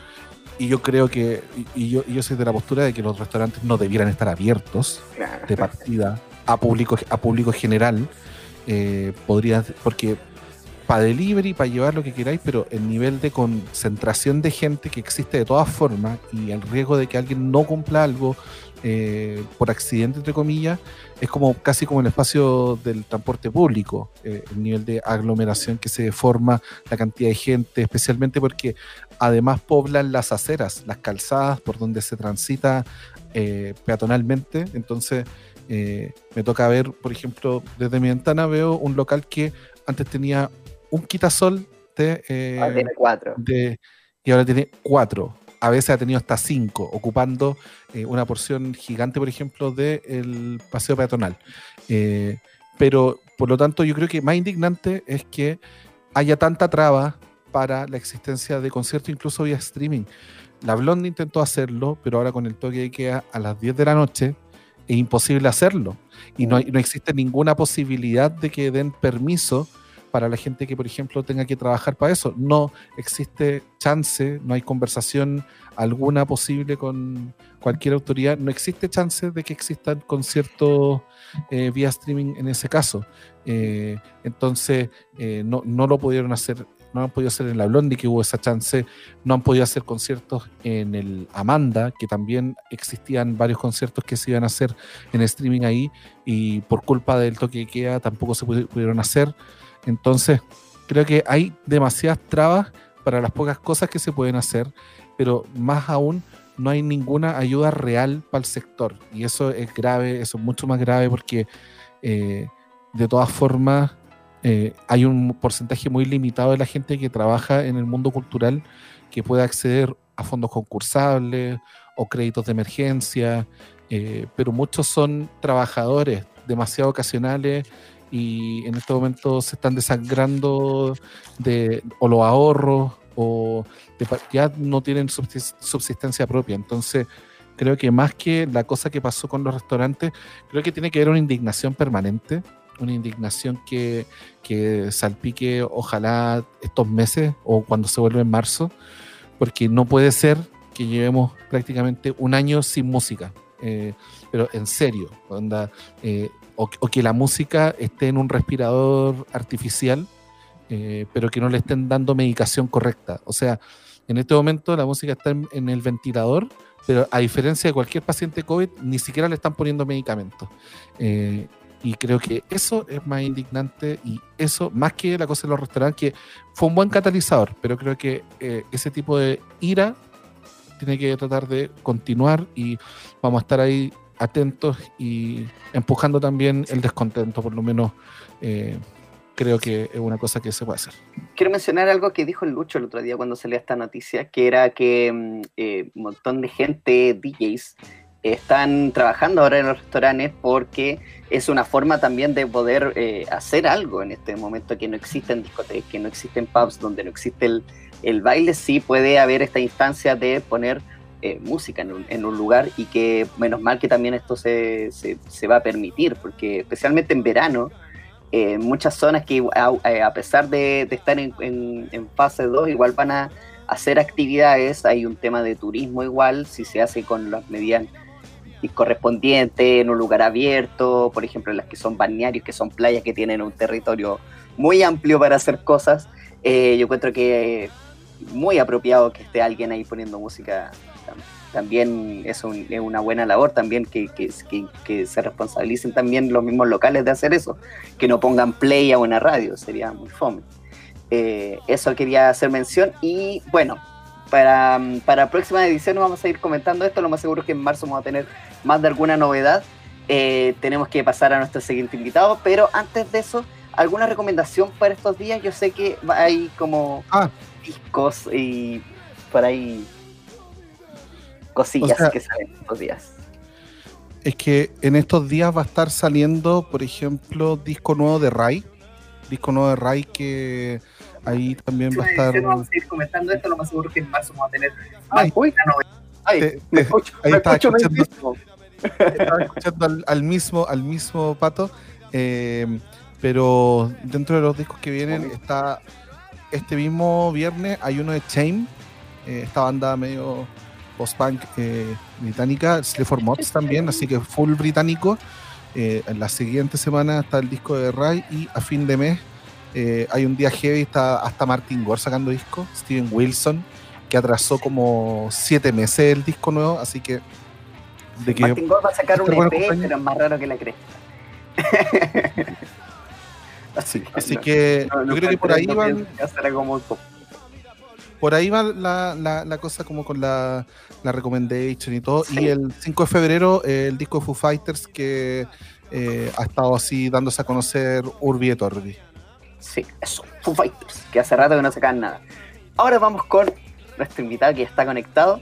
[SPEAKER 3] y yo creo que, y, yo, yo soy de la postura de que los restaurantes no debieran estar abiertos de partida a público, a público general. Eh, podría, porque para delivery, para llevar lo que queráis, pero el nivel de concentración de gente que existe de todas formas y el riesgo de que alguien no cumpla algo eh, por accidente, entre comillas, es como casi como el espacio del transporte público, eh, el nivel de aglomeración que se forma, la cantidad de gente, especialmente porque además poblan las aceras, las calzadas por donde se transita eh, peatonalmente. Entonces, me toca ver, por ejemplo, desde mi ventana veo un local que antes tenía un quitasol de,
[SPEAKER 2] ahora tiene cuatro.
[SPEAKER 3] de y ahora tiene cuatro a veces ha tenido hasta cinco, ocupando eh, una porción gigante, por ejemplo, del paseo peatonal. Eh, pero, por lo tanto, yo creo que más indignante es que haya tanta traba para la existencia de conciertos, incluso vía streaming. La Blonde intentó hacerlo, pero ahora con el toque de queda a las 10 de la noche es imposible hacerlo. Y no, no existe ninguna posibilidad de que den permiso para la gente que, por ejemplo, tenga que trabajar para eso. No existe chance, no hay conversación alguna posible con cualquier autoridad, no existe chance de que existan conciertos eh, vía streaming en ese caso. Eh, entonces, eh, no, no, lo pudieron hacer, no han podido hacer en la Blondie, que hubo esa chance, no han podido hacer conciertos en el Amanda, que también existían varios conciertos que se iban a hacer en streaming ahí, y por culpa del toque de queda tampoco se pudieron hacer. Entonces, creo que hay demasiadas trabas para las pocas cosas que se pueden hacer, pero más aún no hay ninguna ayuda real para el sector. Y eso es grave, eso es mucho más grave porque eh, de todas formas eh, hay un porcentaje muy limitado de la gente que trabaja en el mundo cultural que puede acceder a fondos concursables o créditos de emergencia, eh, pero muchos son trabajadores demasiado ocasionales y en este momento se están desangrando de o los ahorros o ya no tienen subsistencia propia. Entonces, creo que más que la cosa que pasó con los restaurantes, creo que tiene que haber una indignación permanente, una indignación que, que salpique ojalá estos meses o cuando se vuelve en marzo, porque no puede ser que llevemos prácticamente un año sin música. Eh, pero en serio, onda, eh, o, que la música esté en un respirador artificial, eh, pero que no le estén dando medicación correcta. O sea, en este momento la música está en, el ventilador, pero a diferencia de cualquier paciente COVID, ni siquiera le están poniendo medicamentos. Y creo que eso es más indignante y eso, más que la cosa de los restaurantes, que fue un buen catalizador, pero creo que eh, ese tipo de ira tiene que tratar de continuar y vamos a estar ahí atentos y empujando también el descontento, por lo menos eh, creo que es una cosa que se puede hacer.
[SPEAKER 2] Quiero mencionar algo que dijo el Lucho el otro día cuando salió esta noticia, que era que mm, eh, un montón de gente, DJs, están trabajando ahora en los restaurantes porque es una forma también de poder eh, hacer algo en este momento que no existen discotecas, que no existen pubs, donde no existe el, el baile, sí puede haber esta instancia de poner eh, música en un, en un, lugar y que menos mal que también esto se, se, va a permitir, porque especialmente en verano eh, muchas zonas que a, pesar de, estar en, fase 2 igual van a hacer actividades, hay un tema de turismo igual, si se hace con las medidas correspondientes en un lugar abierto, por ejemplo las que son balnearios, que son playas que tienen un territorio muy amplio para hacer cosas, eh, yo encuentro que muy apropiado que esté alguien ahí poniendo música también es, una buena labor también que, se responsabilicen también los mismos locales de hacer eso, que no pongan play a una radio, sería muy fome. Eh, eso quería hacer mención y bueno, para, para próxima edición vamos a ir comentando esto, lo más seguro es que en marzo vamos a tener más de alguna novedad. Eh, tenemos que pasar a nuestro siguiente invitado, pero antes de eso, ¿alguna recomendación para estos días? Yo sé que hay como ah. discos y por ahí cosillas que salen estos días.
[SPEAKER 3] Es que en estos días va a estar saliendo, por ejemplo, disco nuevo de Rai. Disco nuevo de Rai que ahí también va a estar.
[SPEAKER 2] Vamos a ir comentando esto, lo más seguro que en marzo vamos a tener
[SPEAKER 3] Ay, Ay, me escucho, ahí está escuchando, estaba escuchando al, mismo, al mismo pato. Eh, pero dentro de los discos que vienen está este mismo viernes hay uno de Chain, eh, esta banda medio post-punk eh, británica, Sleaford Mods también, así que full británico. Eh, en la siguiente semana está el disco de Ray y a fin de mes eh, hay un día heavy, está hasta Martin Gore sacando disco, Steven Wilson, que atrasó como siete meses el disco nuevo, así que...
[SPEAKER 2] De que Martin Gore va a sacar un EP, pero es más raro que la cresta.
[SPEAKER 3] así, así que yo creo que por ahí van... Por ahí va la, la, cosa como con la, la recommendation y todo. Y el 5 de febrero, el disco de Foo Fighters que eh, ha estado así dándose a conocer Urbi et Orbi.
[SPEAKER 2] Sí, eso, Foo Fighters, que hace rato que no sacan nada. Ahora vamos con nuestro invitado que está conectado,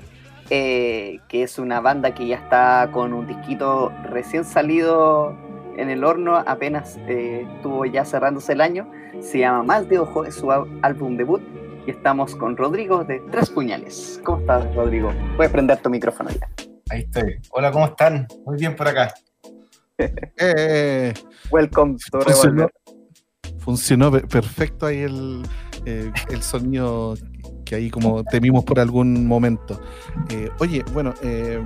[SPEAKER 2] eh, que es una banda que ya está con un disquito recién salido en el horno, apenas eh, estuvo ya cerrándose el año. Se llama Mal de Ojo, es su álbum debut y estamos con Rodrigo de Tres Puñales. ¿Cómo estás, Rodrigo? Puedes prender tu micrófono ya.
[SPEAKER 6] Ahí estoy. Hola, ¿cómo están? Muy bien por acá.
[SPEAKER 3] eh,
[SPEAKER 2] Welcome
[SPEAKER 3] to funcionó, funcionó perfecto ahí el, eh, el sonido que ahí como temimos por algún momento. Eh, oye, bueno, eh,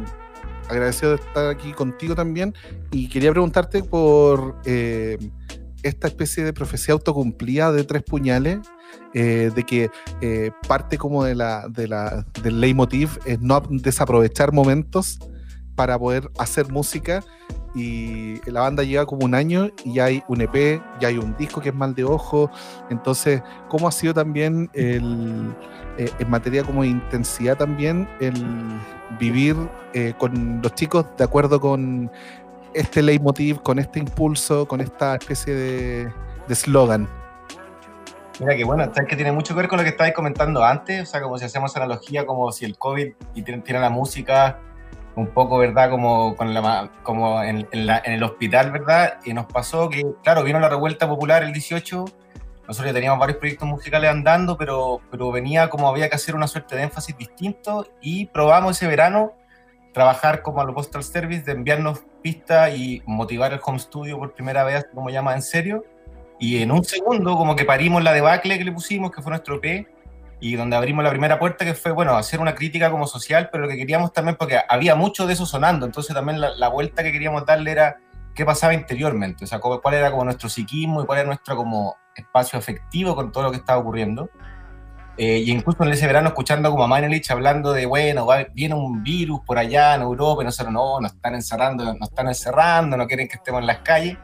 [SPEAKER 3] agradecido de estar aquí contigo también y quería preguntarte por esta especie de profecía autocumplida de tres puñales de que parte como de la, de la, del leitmotiv es no desaprovechar momentos para poder hacer música y la banda llega como un año y ya hay un EP, ya hay un disco que es mal de ojo, entonces, ¿cómo ha sido también el, eh, en materia como de intensidad también el vivir con los chicos de acuerdo con este leitmotiv, con este impulso, con esta especie de eslogan?
[SPEAKER 6] Mira que bueno, es que tiene mucho que ver con lo que estabais comentando antes, o sea, como si hacemos analogía, como si el COVID y tiene, la música un poco, ¿verdad? Como, con la, como en, el hospital, ¿verdad? Y nos pasó que, claro, vino la revuelta popular el 18, nosotros ya teníamos varios proyectos musicales andando, pero, pero venía como había que hacer una suerte de énfasis distinto y probamos ese verano trabajar como a lo Postal Service, de enviarnos pistas y motivar el home studio por primera vez, como llama en serio y en un segundo, como que parimos la debacle que le pusimos, que fue nuestro P, y donde abrimos la primera puerta, que fue, bueno, hacer una crítica como social, pero lo que queríamos también, porque había mucho de eso sonando, entonces también la, vuelta que queríamos darle era qué pasaba interiormente, o sea, cuál era como nuestro psiquismo y cuál era nuestro como espacio afectivo con todo lo que estaba ocurriendo. Eh, y incluso en ese verano escuchando como a Manelich hablando de, bueno, viene un virus por allá en Europa y nosotros, no, nos están encerrando, nos están encerrando, no quieren que estemos en las calles.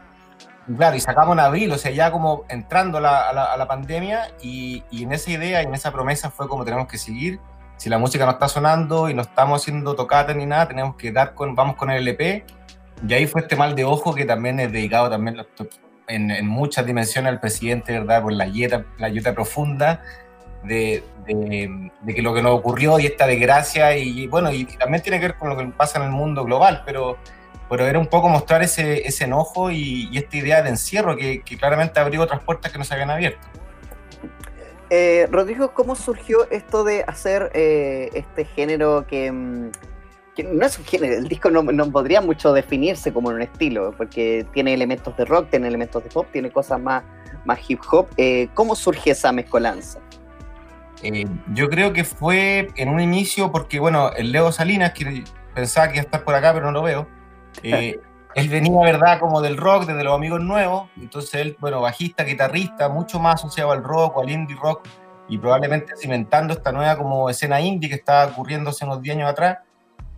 [SPEAKER 6] Claro, y sacamos en abril, o sea, ya como entrando a la, pandemia y, en esa idea y en esa promesa fue como tenemos que seguir. Si la música no está sonando y no estamos haciendo tocatas ni nada, tenemos que dar con, vamos con el LP. Y ahí fue este mal de ojo que también es dedicado también en, muchas dimensiones al presidente, ¿verdad? Por la dieta, la dieta profunda de, de, que lo que nos ocurrió y esta desgracia y, bueno, y también tiene que ver con lo que pasa en el mundo global, pero pero era un poco mostrar ese, ese enojo y, esta idea de encierro que, claramente abrió otras puertas que no se habían abierto.
[SPEAKER 2] Eh, Rodrigo, ¿cómo surgió esto de hacer eh, este género que, mm, no es un género, el disco no, no, podría mucho definirse como un estilo, porque tiene elementos de rock, tiene elementos de pop, tiene cosas más, más hip hop. Eh, ¿Cómo surge esa mezcolanza?
[SPEAKER 6] Eh, yo creo que fue en un inicio porque, bueno, el Leo Salinas, que pensaba que iba a estar por acá, pero no lo veo, eh, él venía, ¿verdad?, como del rock, desde los amigos nuevos, entonces él, bueno, bajista, guitarrista, mucho más asociado al rock al indie rock, y probablemente cimentando esta nueva como escena indie que estaba ocurriendo hace unos 10 años atrás.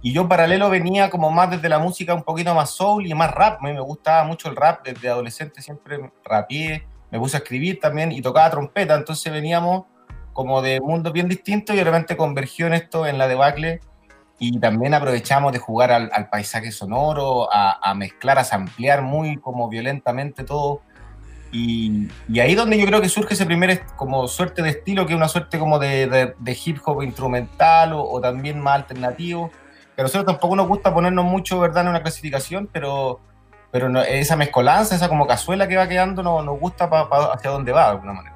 [SPEAKER 6] Y yo en paralelo venía como más desde la música un poquito más soul y más rap. A mí me gustaba mucho el rap, desde adolescente siempre rapié, me puse a escribir también y tocaba trompeta, entonces veníamos como de mundos bien distintos y de repente convergió en esto en la debacle y también aprovechamos de jugar al, paisaje sonoro, a, mezclar, a samplear muy como violentamente todo y, y, ahí donde yo creo que surge ese primer como suerte de estilo, que es una suerte como de, hip hop instrumental o, también más alternativo. Que a nosotros tampoco nos gusta ponernos mucho, ¿verdad?, en una clasificación, pero, pero esa mezcolanza, esa como cazuela que va quedando, no, nos gusta hacia dónde va, de alguna manera.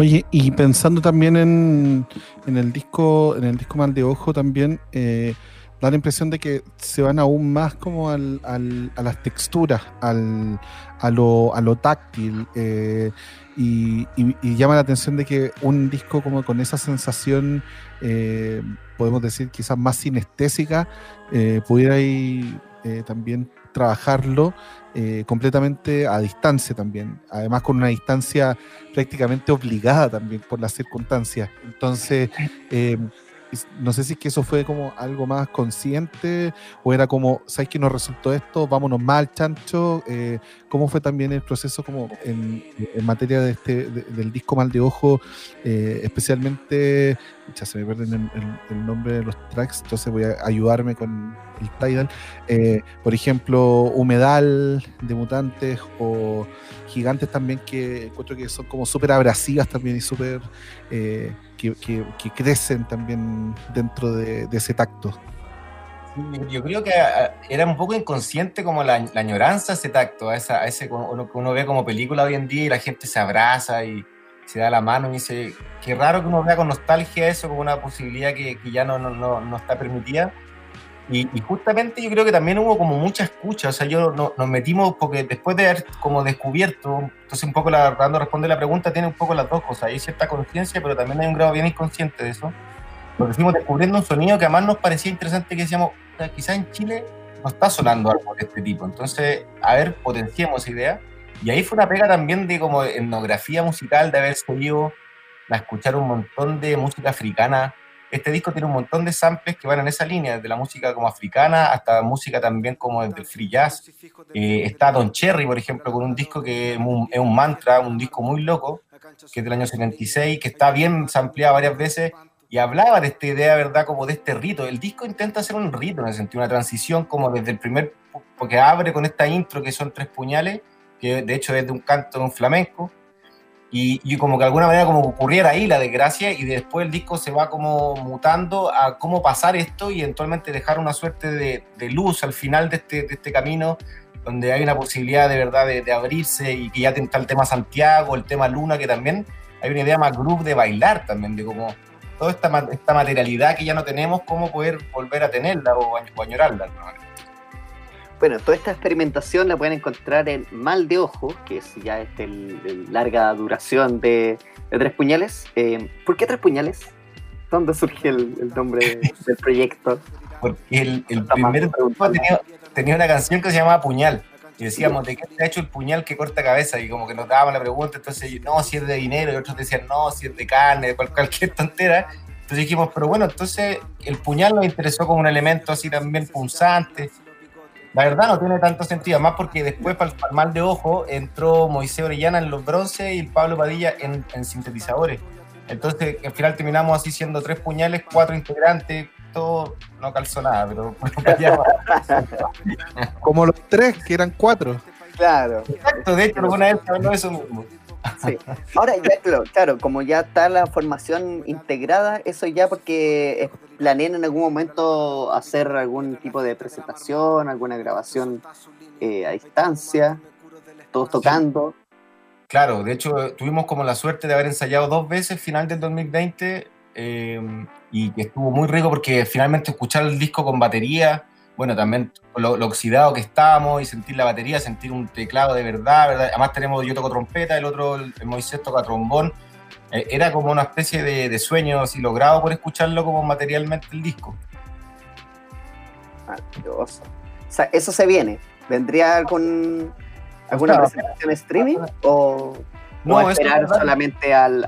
[SPEAKER 3] Oye, y pensando también en, en el disco, en el disco Mal de Ojo también, eh, da la impresión de que se van aún más como al, al, a las texturas, al, a, lo, a lo táctil. Eh, y, llama la atención de que un disco como con esa sensación, eh, podemos decir quizás más sinestésica, eh, pudiera ir, también trabajarlo completamente a distancia también, además con una distancia prácticamente obligada también por las circunstancias. Entonces, no sé si es que eso fue como algo más consciente o era como, ¿sabes que nos resultó esto? Vámonos mal, chancho. Eh, ¿Cómo fue también el proceso como en, materia de este, del disco Mal de Ojo? Eh, especialmente, ya se me pierden el, nombre de los tracks, entonces voy a ayudarme con el title. Eh, por ejemplo, Humedal de Mutantes o Gigantes también que encuentro que son como súper abrasivas también y súper que, crecen también dentro de, ese tacto.
[SPEAKER 6] Yo creo que ah, era un poco inconsciente como la, añoranza a ese tacto, a, esa, ese que uno, ve como película hoy en día y la gente se abraza y se da la mano y dice, qué raro que uno vea con nostalgia eso como una posibilidad que, que ya no, no, no, no está permitida y, justamente yo creo que también hubo como mucha escucha, o sea, yo no, nos metimos porque después de haber como descubierto, entonces un poco la, dando responde la pregunta, tiene un poco las dos cosas, hay cierta conciencia, pero también hay un grado bien inconsciente de eso. Porque fuimos descubriendo un sonido que además nos parecía interesante, que decíamos, quizás en Chile no está sonando algo de este tipo, entonces, a ver, potenciemos esa idea. Y ahí fue una pega también de como etnografía musical, de haber seguido a escuchar un montón de música africana, este disco tiene un montón de samples que van en esa línea, desde la música como africana hasta música también como del free jazz. Eh, está Don Cherry, por ejemplo, con un disco que es un, mantra, un disco muy loco, que es del año 76, que está bien sampleado varias veces y hablaba de esta idea, ¿verdad? Como de este rito. El disco intenta hacer un rito, en el sentido, una transición como desde el primer, porque abre con esta intro que son tres puñales, que de hecho es de un canto de un flamenco, y, como que de alguna manera como ocurriera ahí la desgracia y después el disco se va como mutando a cómo pasar esto y eventualmente dejar una suerte de, de luz al final de este, de este, camino donde hay una posibilidad de verdad de, abrirse y que ya está el tema Santiago, el tema Luna, que también hay una idea más groove de bailar también, de como toda esta, esta materialidad que ya no tenemos, cómo poder volver a tenerla o, o añorarla.
[SPEAKER 2] Bueno, toda esta experimentación la pueden encontrar en Mal de Ojo, que es ya este, el, larga duración de, Tres Puñales. Eh, ¿Por qué Tres Puñales? ¿Dónde surge el, nombre del proyecto?
[SPEAKER 6] Porque el, primer grupo tenía, una canción que se llamaba Puñal. Y decíamos, ¿de qué ha hecho el puñal que corta cabeza? Y como que nos daban la pregunta, entonces, no, si es de dinero, y otros decían, no, si es de carne, cualquier tontera. Entonces dijimos, pero bueno, entonces el puñal nos interesó como un elemento así también punzante la verdad no tiene tanto sentido, más porque después para el mal de ojo entró Moisés Orellana en los bronces y Pablo Padilla en, sintetizadores. Entonces al final terminamos así siendo tres puñales, cuatro integrantes, todo no calzó nada, pero
[SPEAKER 3] como los tres que eran cuatro.
[SPEAKER 2] Claro.
[SPEAKER 6] Exacto, de hecho alguna vez habló eso mismo.
[SPEAKER 2] Ahora ya, claro, como ya está la formación integrada, eso ya porque planean en algún momento hacer algún tipo de presentación, alguna grabación eh, a distancia, todos tocando.
[SPEAKER 6] Claro, de hecho tuvimos como la suerte de haber ensayado dos veces final del 2020 eh, y que estuvo muy rico porque finalmente escuchar el disco con batería, bueno, también lo, oxidado que estábamos y sentir la batería, sentir un teclado de verdad, ¿verdad? Además tenemos, yo toco trompeta, el otro, el Moisés toca trombón, eh, era como una especie de, sueño así logrado por escucharlo como materialmente el disco.
[SPEAKER 2] Maravilloso. O sea, eso se viene. ¿Vendría con alguna presentación streaming o, no, esperar solamente al,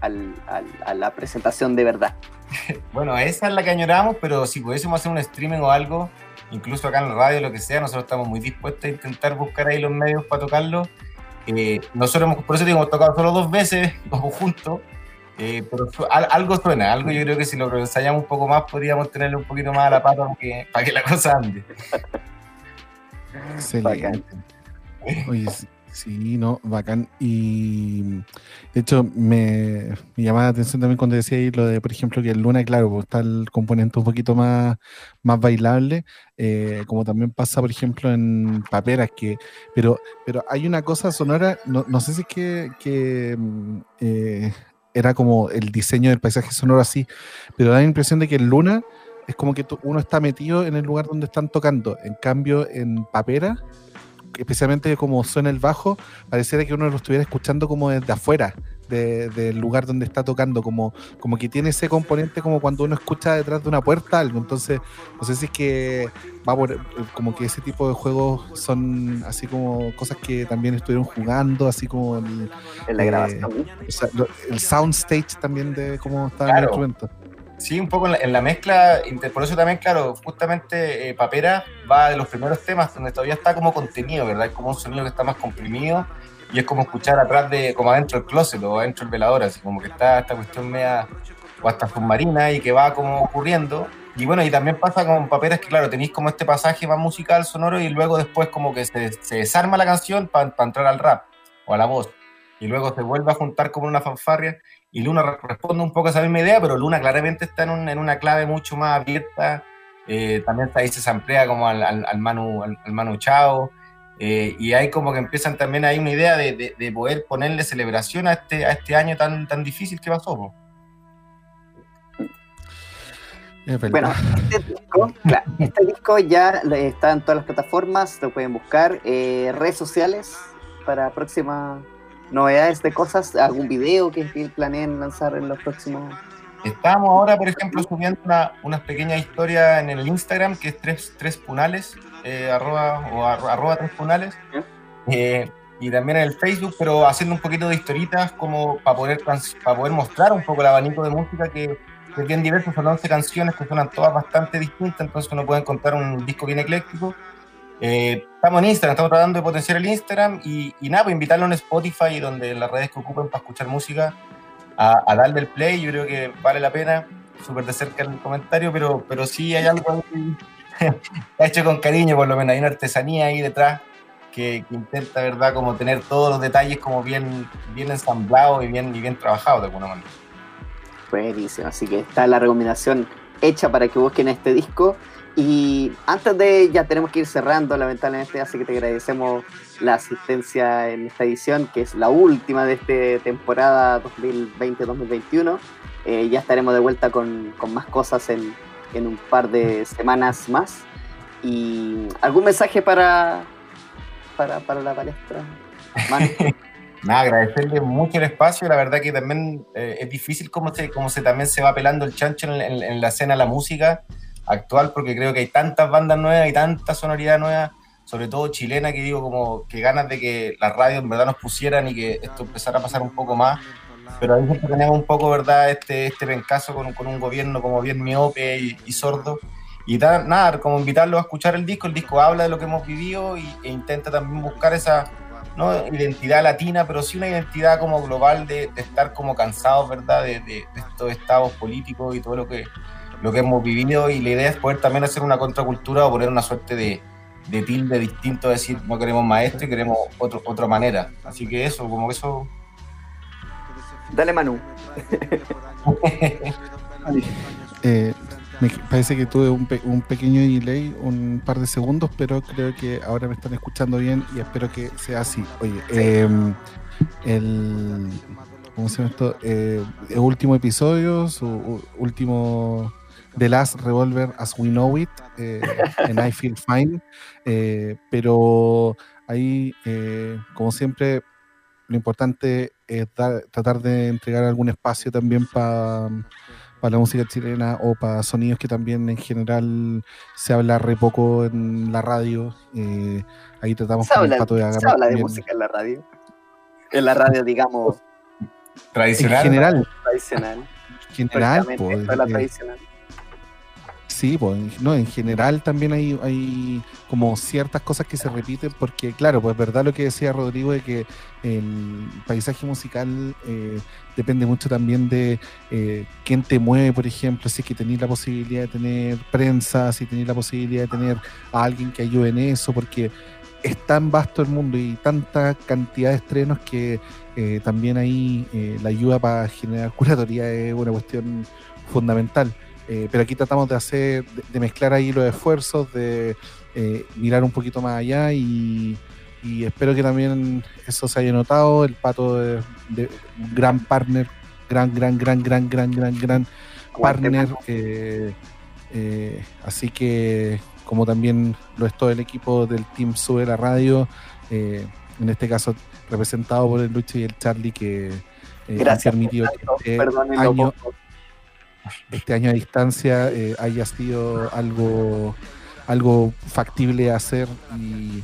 [SPEAKER 2] a la presentación de verdad?
[SPEAKER 6] bueno, esa es la que añoramos, pero si pudiésemos hacer un streaming o algo, incluso acá en la radio, lo que sea, nosotros estamos muy dispuestos a intentar buscar ahí los medios para tocarlo eh, nosotros hemos, por eso hemos tocado solo dos veces como juntos, eh, pero algo suena, algo yo creo que si lo ensayamos un poco más podríamos tenerle un poquito más a la pata para que, para que la cosa ande.
[SPEAKER 3] Excelente. Oye, Sí, no, bacán. Y de hecho, me, llamaba la atención también cuando decía ahí lo de, por ejemplo, que el Luna, claro, pues, está el componente un poquito más, más bailable, eh, como también pasa, por ejemplo, en Paperas, que, pero, pero hay una cosa sonora, no, no sé si es que, que mm, eh, era como el diseño del paisaje sonoro así, pero da la impresión de que el Luna es como que uno está metido en el lugar donde están tocando. En cambio, en Papera especialmente como suena el bajo, pareciera que uno lo estuviera escuchando como desde afuera del lugar donde está tocando, como, como que tiene ese componente como cuando uno escucha detrás de una puerta algo. Entonces, no sé si es que va por, como que ese tipo de juegos son así como cosas que también estuvieron jugando, así como el,
[SPEAKER 2] en la grabación.
[SPEAKER 3] Eh, el soundstage también de cómo está el instrumento.
[SPEAKER 6] Sí, un poco en la, mezcla, por eso también, claro, justamente eh, Papera va de los primeros temas donde todavía está como contenido, ¿verdad? Como un sonido que está más comprimido y es como escuchar atrás de, como adentro del closet o adentro del velador, así como que está esta cuestión media, o hasta submarina y que va como ocurriendo. Y bueno, y también pasa con Paperas que, claro, tenéis como este pasaje más musical, sonoro, y luego después como que se, se desarma la canción para entrar al rap o a la voz. Y luego se vuelve a juntar como una fanfarria y Luna responde un poco a esa misma idea, pero Luna claramente está en, una clave mucho más abierta. Eh, también ahí se amplía como al, al, Manu, al, Manu Chao. Eh, y hay como que empiezan también hay una idea de, de, poder ponerle celebración a este, a este año tan, tan difícil que pasó.
[SPEAKER 2] Bueno, este disco, este disco, ya está en todas las plataformas, lo pueden buscar. Eh, redes sociales para próxima novedades de cosas, algún video que planeen lanzar en los próximos.
[SPEAKER 6] Estamos ahora, por ejemplo, subiendo una, unas pequeñas historias en el Instagram, que es tres, tres punales, eh, arroba, o arroba tres punales, eh, y también en el Facebook, pero haciendo un poquito de historitas como para poder, para poder mostrar un poco el abanico de música que, que es bien diverso, son 11 canciones que suenan todas bastante distintas, entonces uno puede encontrar un disco bien ecléctico eh, estamos en Instagram, estamos tratando de potenciar el Instagram y, nada, pues invitarlo en Spotify, donde las redes que ocupen para escuchar música, a, darle el play. Yo creo que vale la pena, súper de cerca el comentario, pero, pero sí hay algo hecho con cariño, por lo menos hay una artesanía ahí detrás que, intenta, ¿verdad?, como tener todos los detalles como bien, bien ensamblados y bien, y bien trabajados de alguna manera.
[SPEAKER 2] Buenísimo, así que está la recomendación hecha para que busquen este disco. Y antes de, ya tenemos que ir cerrando lamentablemente, así que te agradecemos la asistencia en esta edición, que es la última de esta temporada 2020-2021. Eh, ya estaremos de vuelta con, con más cosas en, en, un par de semanas más. ¿Y algún mensaje para, para, para la palestra?
[SPEAKER 6] Nada, agradecerle mucho el espacio. La verdad que también eh, es difícil cómo se, cómo se también se va pelando el chancho en, en, en la escena la música actual, porque creo que hay tantas bandas nuevas y tanta sonoridad nueva, sobre todo chilena, que digo como que ganas de que las radios en verdad nos pusieran y que esto empezara a pasar un poco más. Pero ahí siempre tenemos un poco, ¿verdad?, este, este pencaso con, con un gobierno como bien miope y, sordo. Y nada, como invitarlos a escuchar el disco. El disco habla de lo que hemos vivido y, e intenta también buscar esa ¿no? identidad latina, pero sí una identidad como global de, estar como cansados, ¿verdad?, de, de, estos estados políticos y todo lo que, lo que hemos vivido y la idea es poder también hacer una contracultura o poner una suerte de, de tilde distinto, decir, no queremos maestro y queremos otro, otra manera. Así que eso, como que eso...
[SPEAKER 2] Dale Manu.
[SPEAKER 3] eh, me parece que tuve un, un, pequeño delay, un par de segundos, pero creo que ahora me están escuchando bien y espero que sea así. Oye, em, el, ¿cómo se llama esto? Eh, último episodio, su último The Last Revolver as We Know It, eh, en I Feel Fine, eh, pero ahí, eh, como siempre, lo importante es tratar de entregar algún espacio también para la música chilena o para sonidos que también en general se habla re poco en la radio. ahí tratamos
[SPEAKER 2] se habla, de Se habla de música en la radio. En la radio, digamos.
[SPEAKER 6] Tradicional.
[SPEAKER 3] En general.
[SPEAKER 2] Tradicional.
[SPEAKER 3] En general, pues, la tradicional. Sí, pues, no, en general también hay, hay como ciertas cosas que se repiten porque, claro, pues es verdad lo que decía Rodrigo de que el paisaje musical eh, depende mucho también de eh, quién te mueve, por ejemplo, si es que tenéis la posibilidad de tener prensa, si tenéis la posibilidad de tener a alguien que ayude en eso, porque es tan vasto el mundo y tanta cantidad de estrenos que eh, también ahí la ayuda para generar curatoría es una cuestión fundamental. Eh, pero aquí tratamos de hacer, de, mezclar ahí los esfuerzos, de eh, mirar un poquito más allá y, espero que también eso se haya notado. El pato de, un gran partner, gran, gran, gran, gran, gran, gran, gran partner. Eh, así que, como también lo es todo el equipo del Team Sube la Radio, en este caso representado por el Lucho y el Charlie, que
[SPEAKER 2] han permitido que este año,
[SPEAKER 3] este año a distancia eh, haya sido algo, algo factible hacer y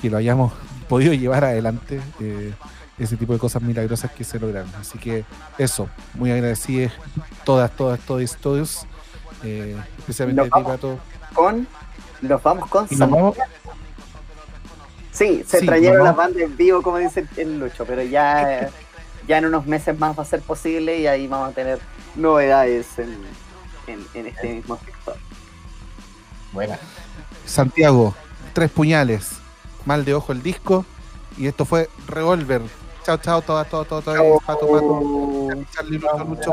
[SPEAKER 3] que lo hayamos podido llevar adelante. Eh, ese tipo de cosas milagrosas que se lograron. Así que eso, muy agradecidos todas, todas, todos, todos, eh, especialmente a ti, Pato.
[SPEAKER 2] Con, nos vamos con Sí, se trajeron las bandas en vivo, como dice el Lucho, pero ya, ya en unos meses más va a ser posible y ahí vamos a tener novedades en, en, este mismo sector.
[SPEAKER 6] Buena.
[SPEAKER 3] Santiago, tres puñales, mal de ojo el disco, y esto fue Revolver. Chao, chao, todas, todas, todas, todas, pato, pato. Charlie, Lucho,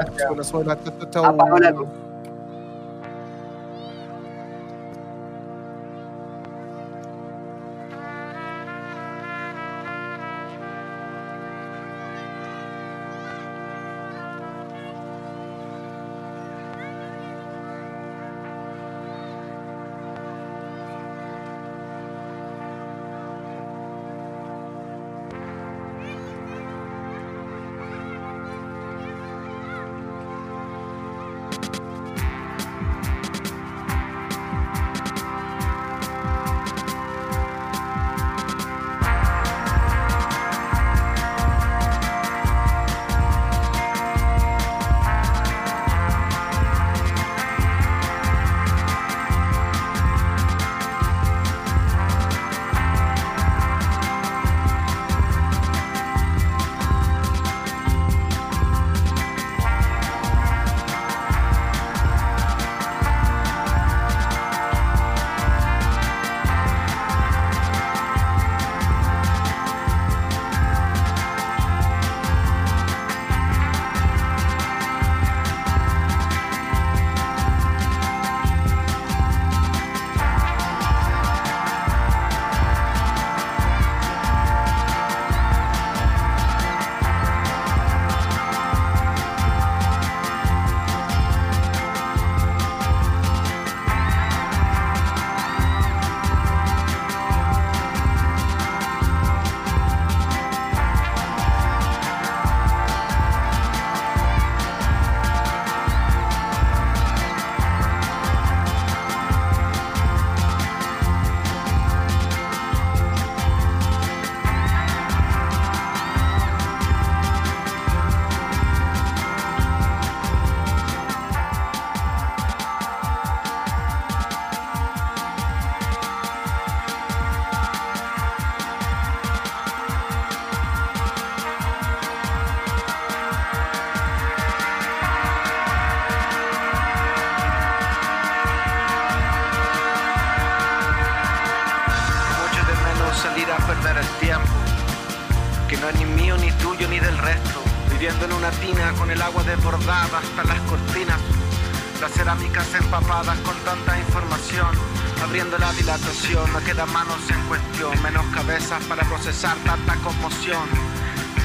[SPEAKER 7] queda manos en cuestión, menos cabezas para procesar tanta conmoción.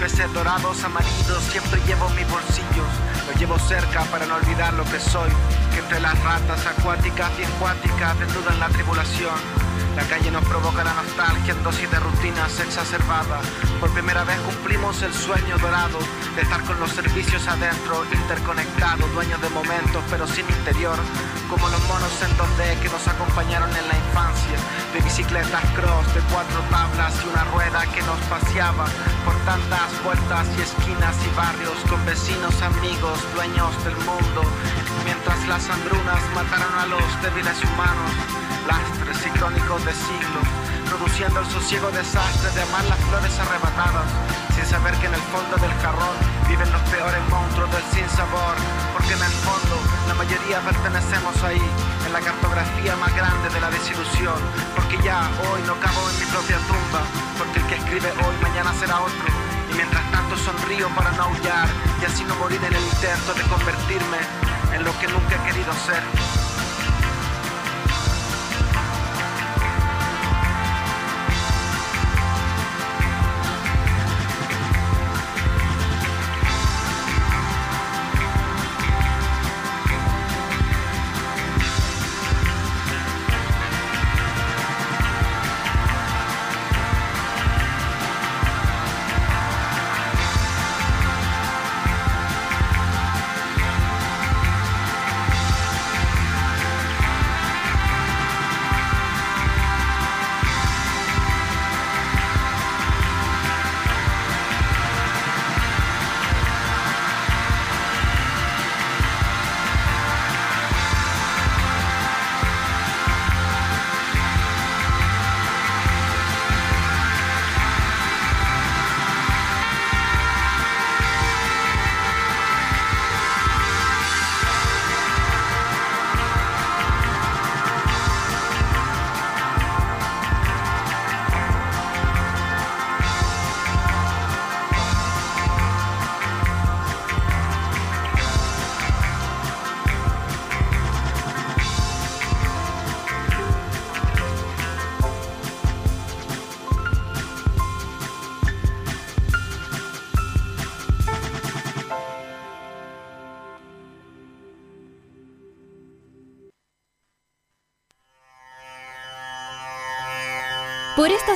[SPEAKER 7] peces dorados, amarillos, siempre llevo mis bolsillos. Los llevo cerca para no olvidar lo que soy. Que entre las ratas acuáticas y acuáticas desnudan la tribulación la calle nos provoca la nostalgia en dosis de rutinas exacerbadas. Por primera vez cumplimos el sueño dorado de estar con los servicios adentro, interconectados, dueños de momentos pero sin interior, como los monos en 2D que nos acompañaron en la infancia, de bicicletas cross, de cuatro tablas y una rueda que nos paseaba por tantas vueltas y esquinas y barrios con vecinos, amigos, dueños del mundo, mientras las hambrunas mataron a los débiles humanos lastres y de siglos, produciendo el sosiego desastre de amar las flores arrebatadas, sin saber que en el fondo del jarrón viven los peores monstruos del sinsabor, porque en el fondo la mayoría pertenecemos ahí, en la cartografía más grande de la desilusión, porque ya hoy no cabo en mi propia tumba, porque el que escribe hoy mañana será otro, y mientras tanto sonrío para no aullar y así no morir en el intento de convertirme en lo que nunca he querido ser.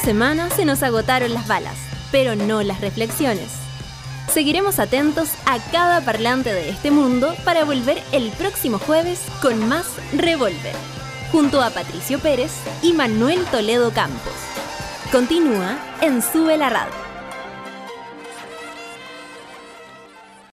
[SPEAKER 1] Semana se nos agotaron las balas, pero no las reflexiones. Seguiremos atentos a cada parlante de este mundo para volver el próximo jueves con más Revolver, junto a Patricio Pérez y Manuel Toledo Campos. Continúa en Sube la Radio.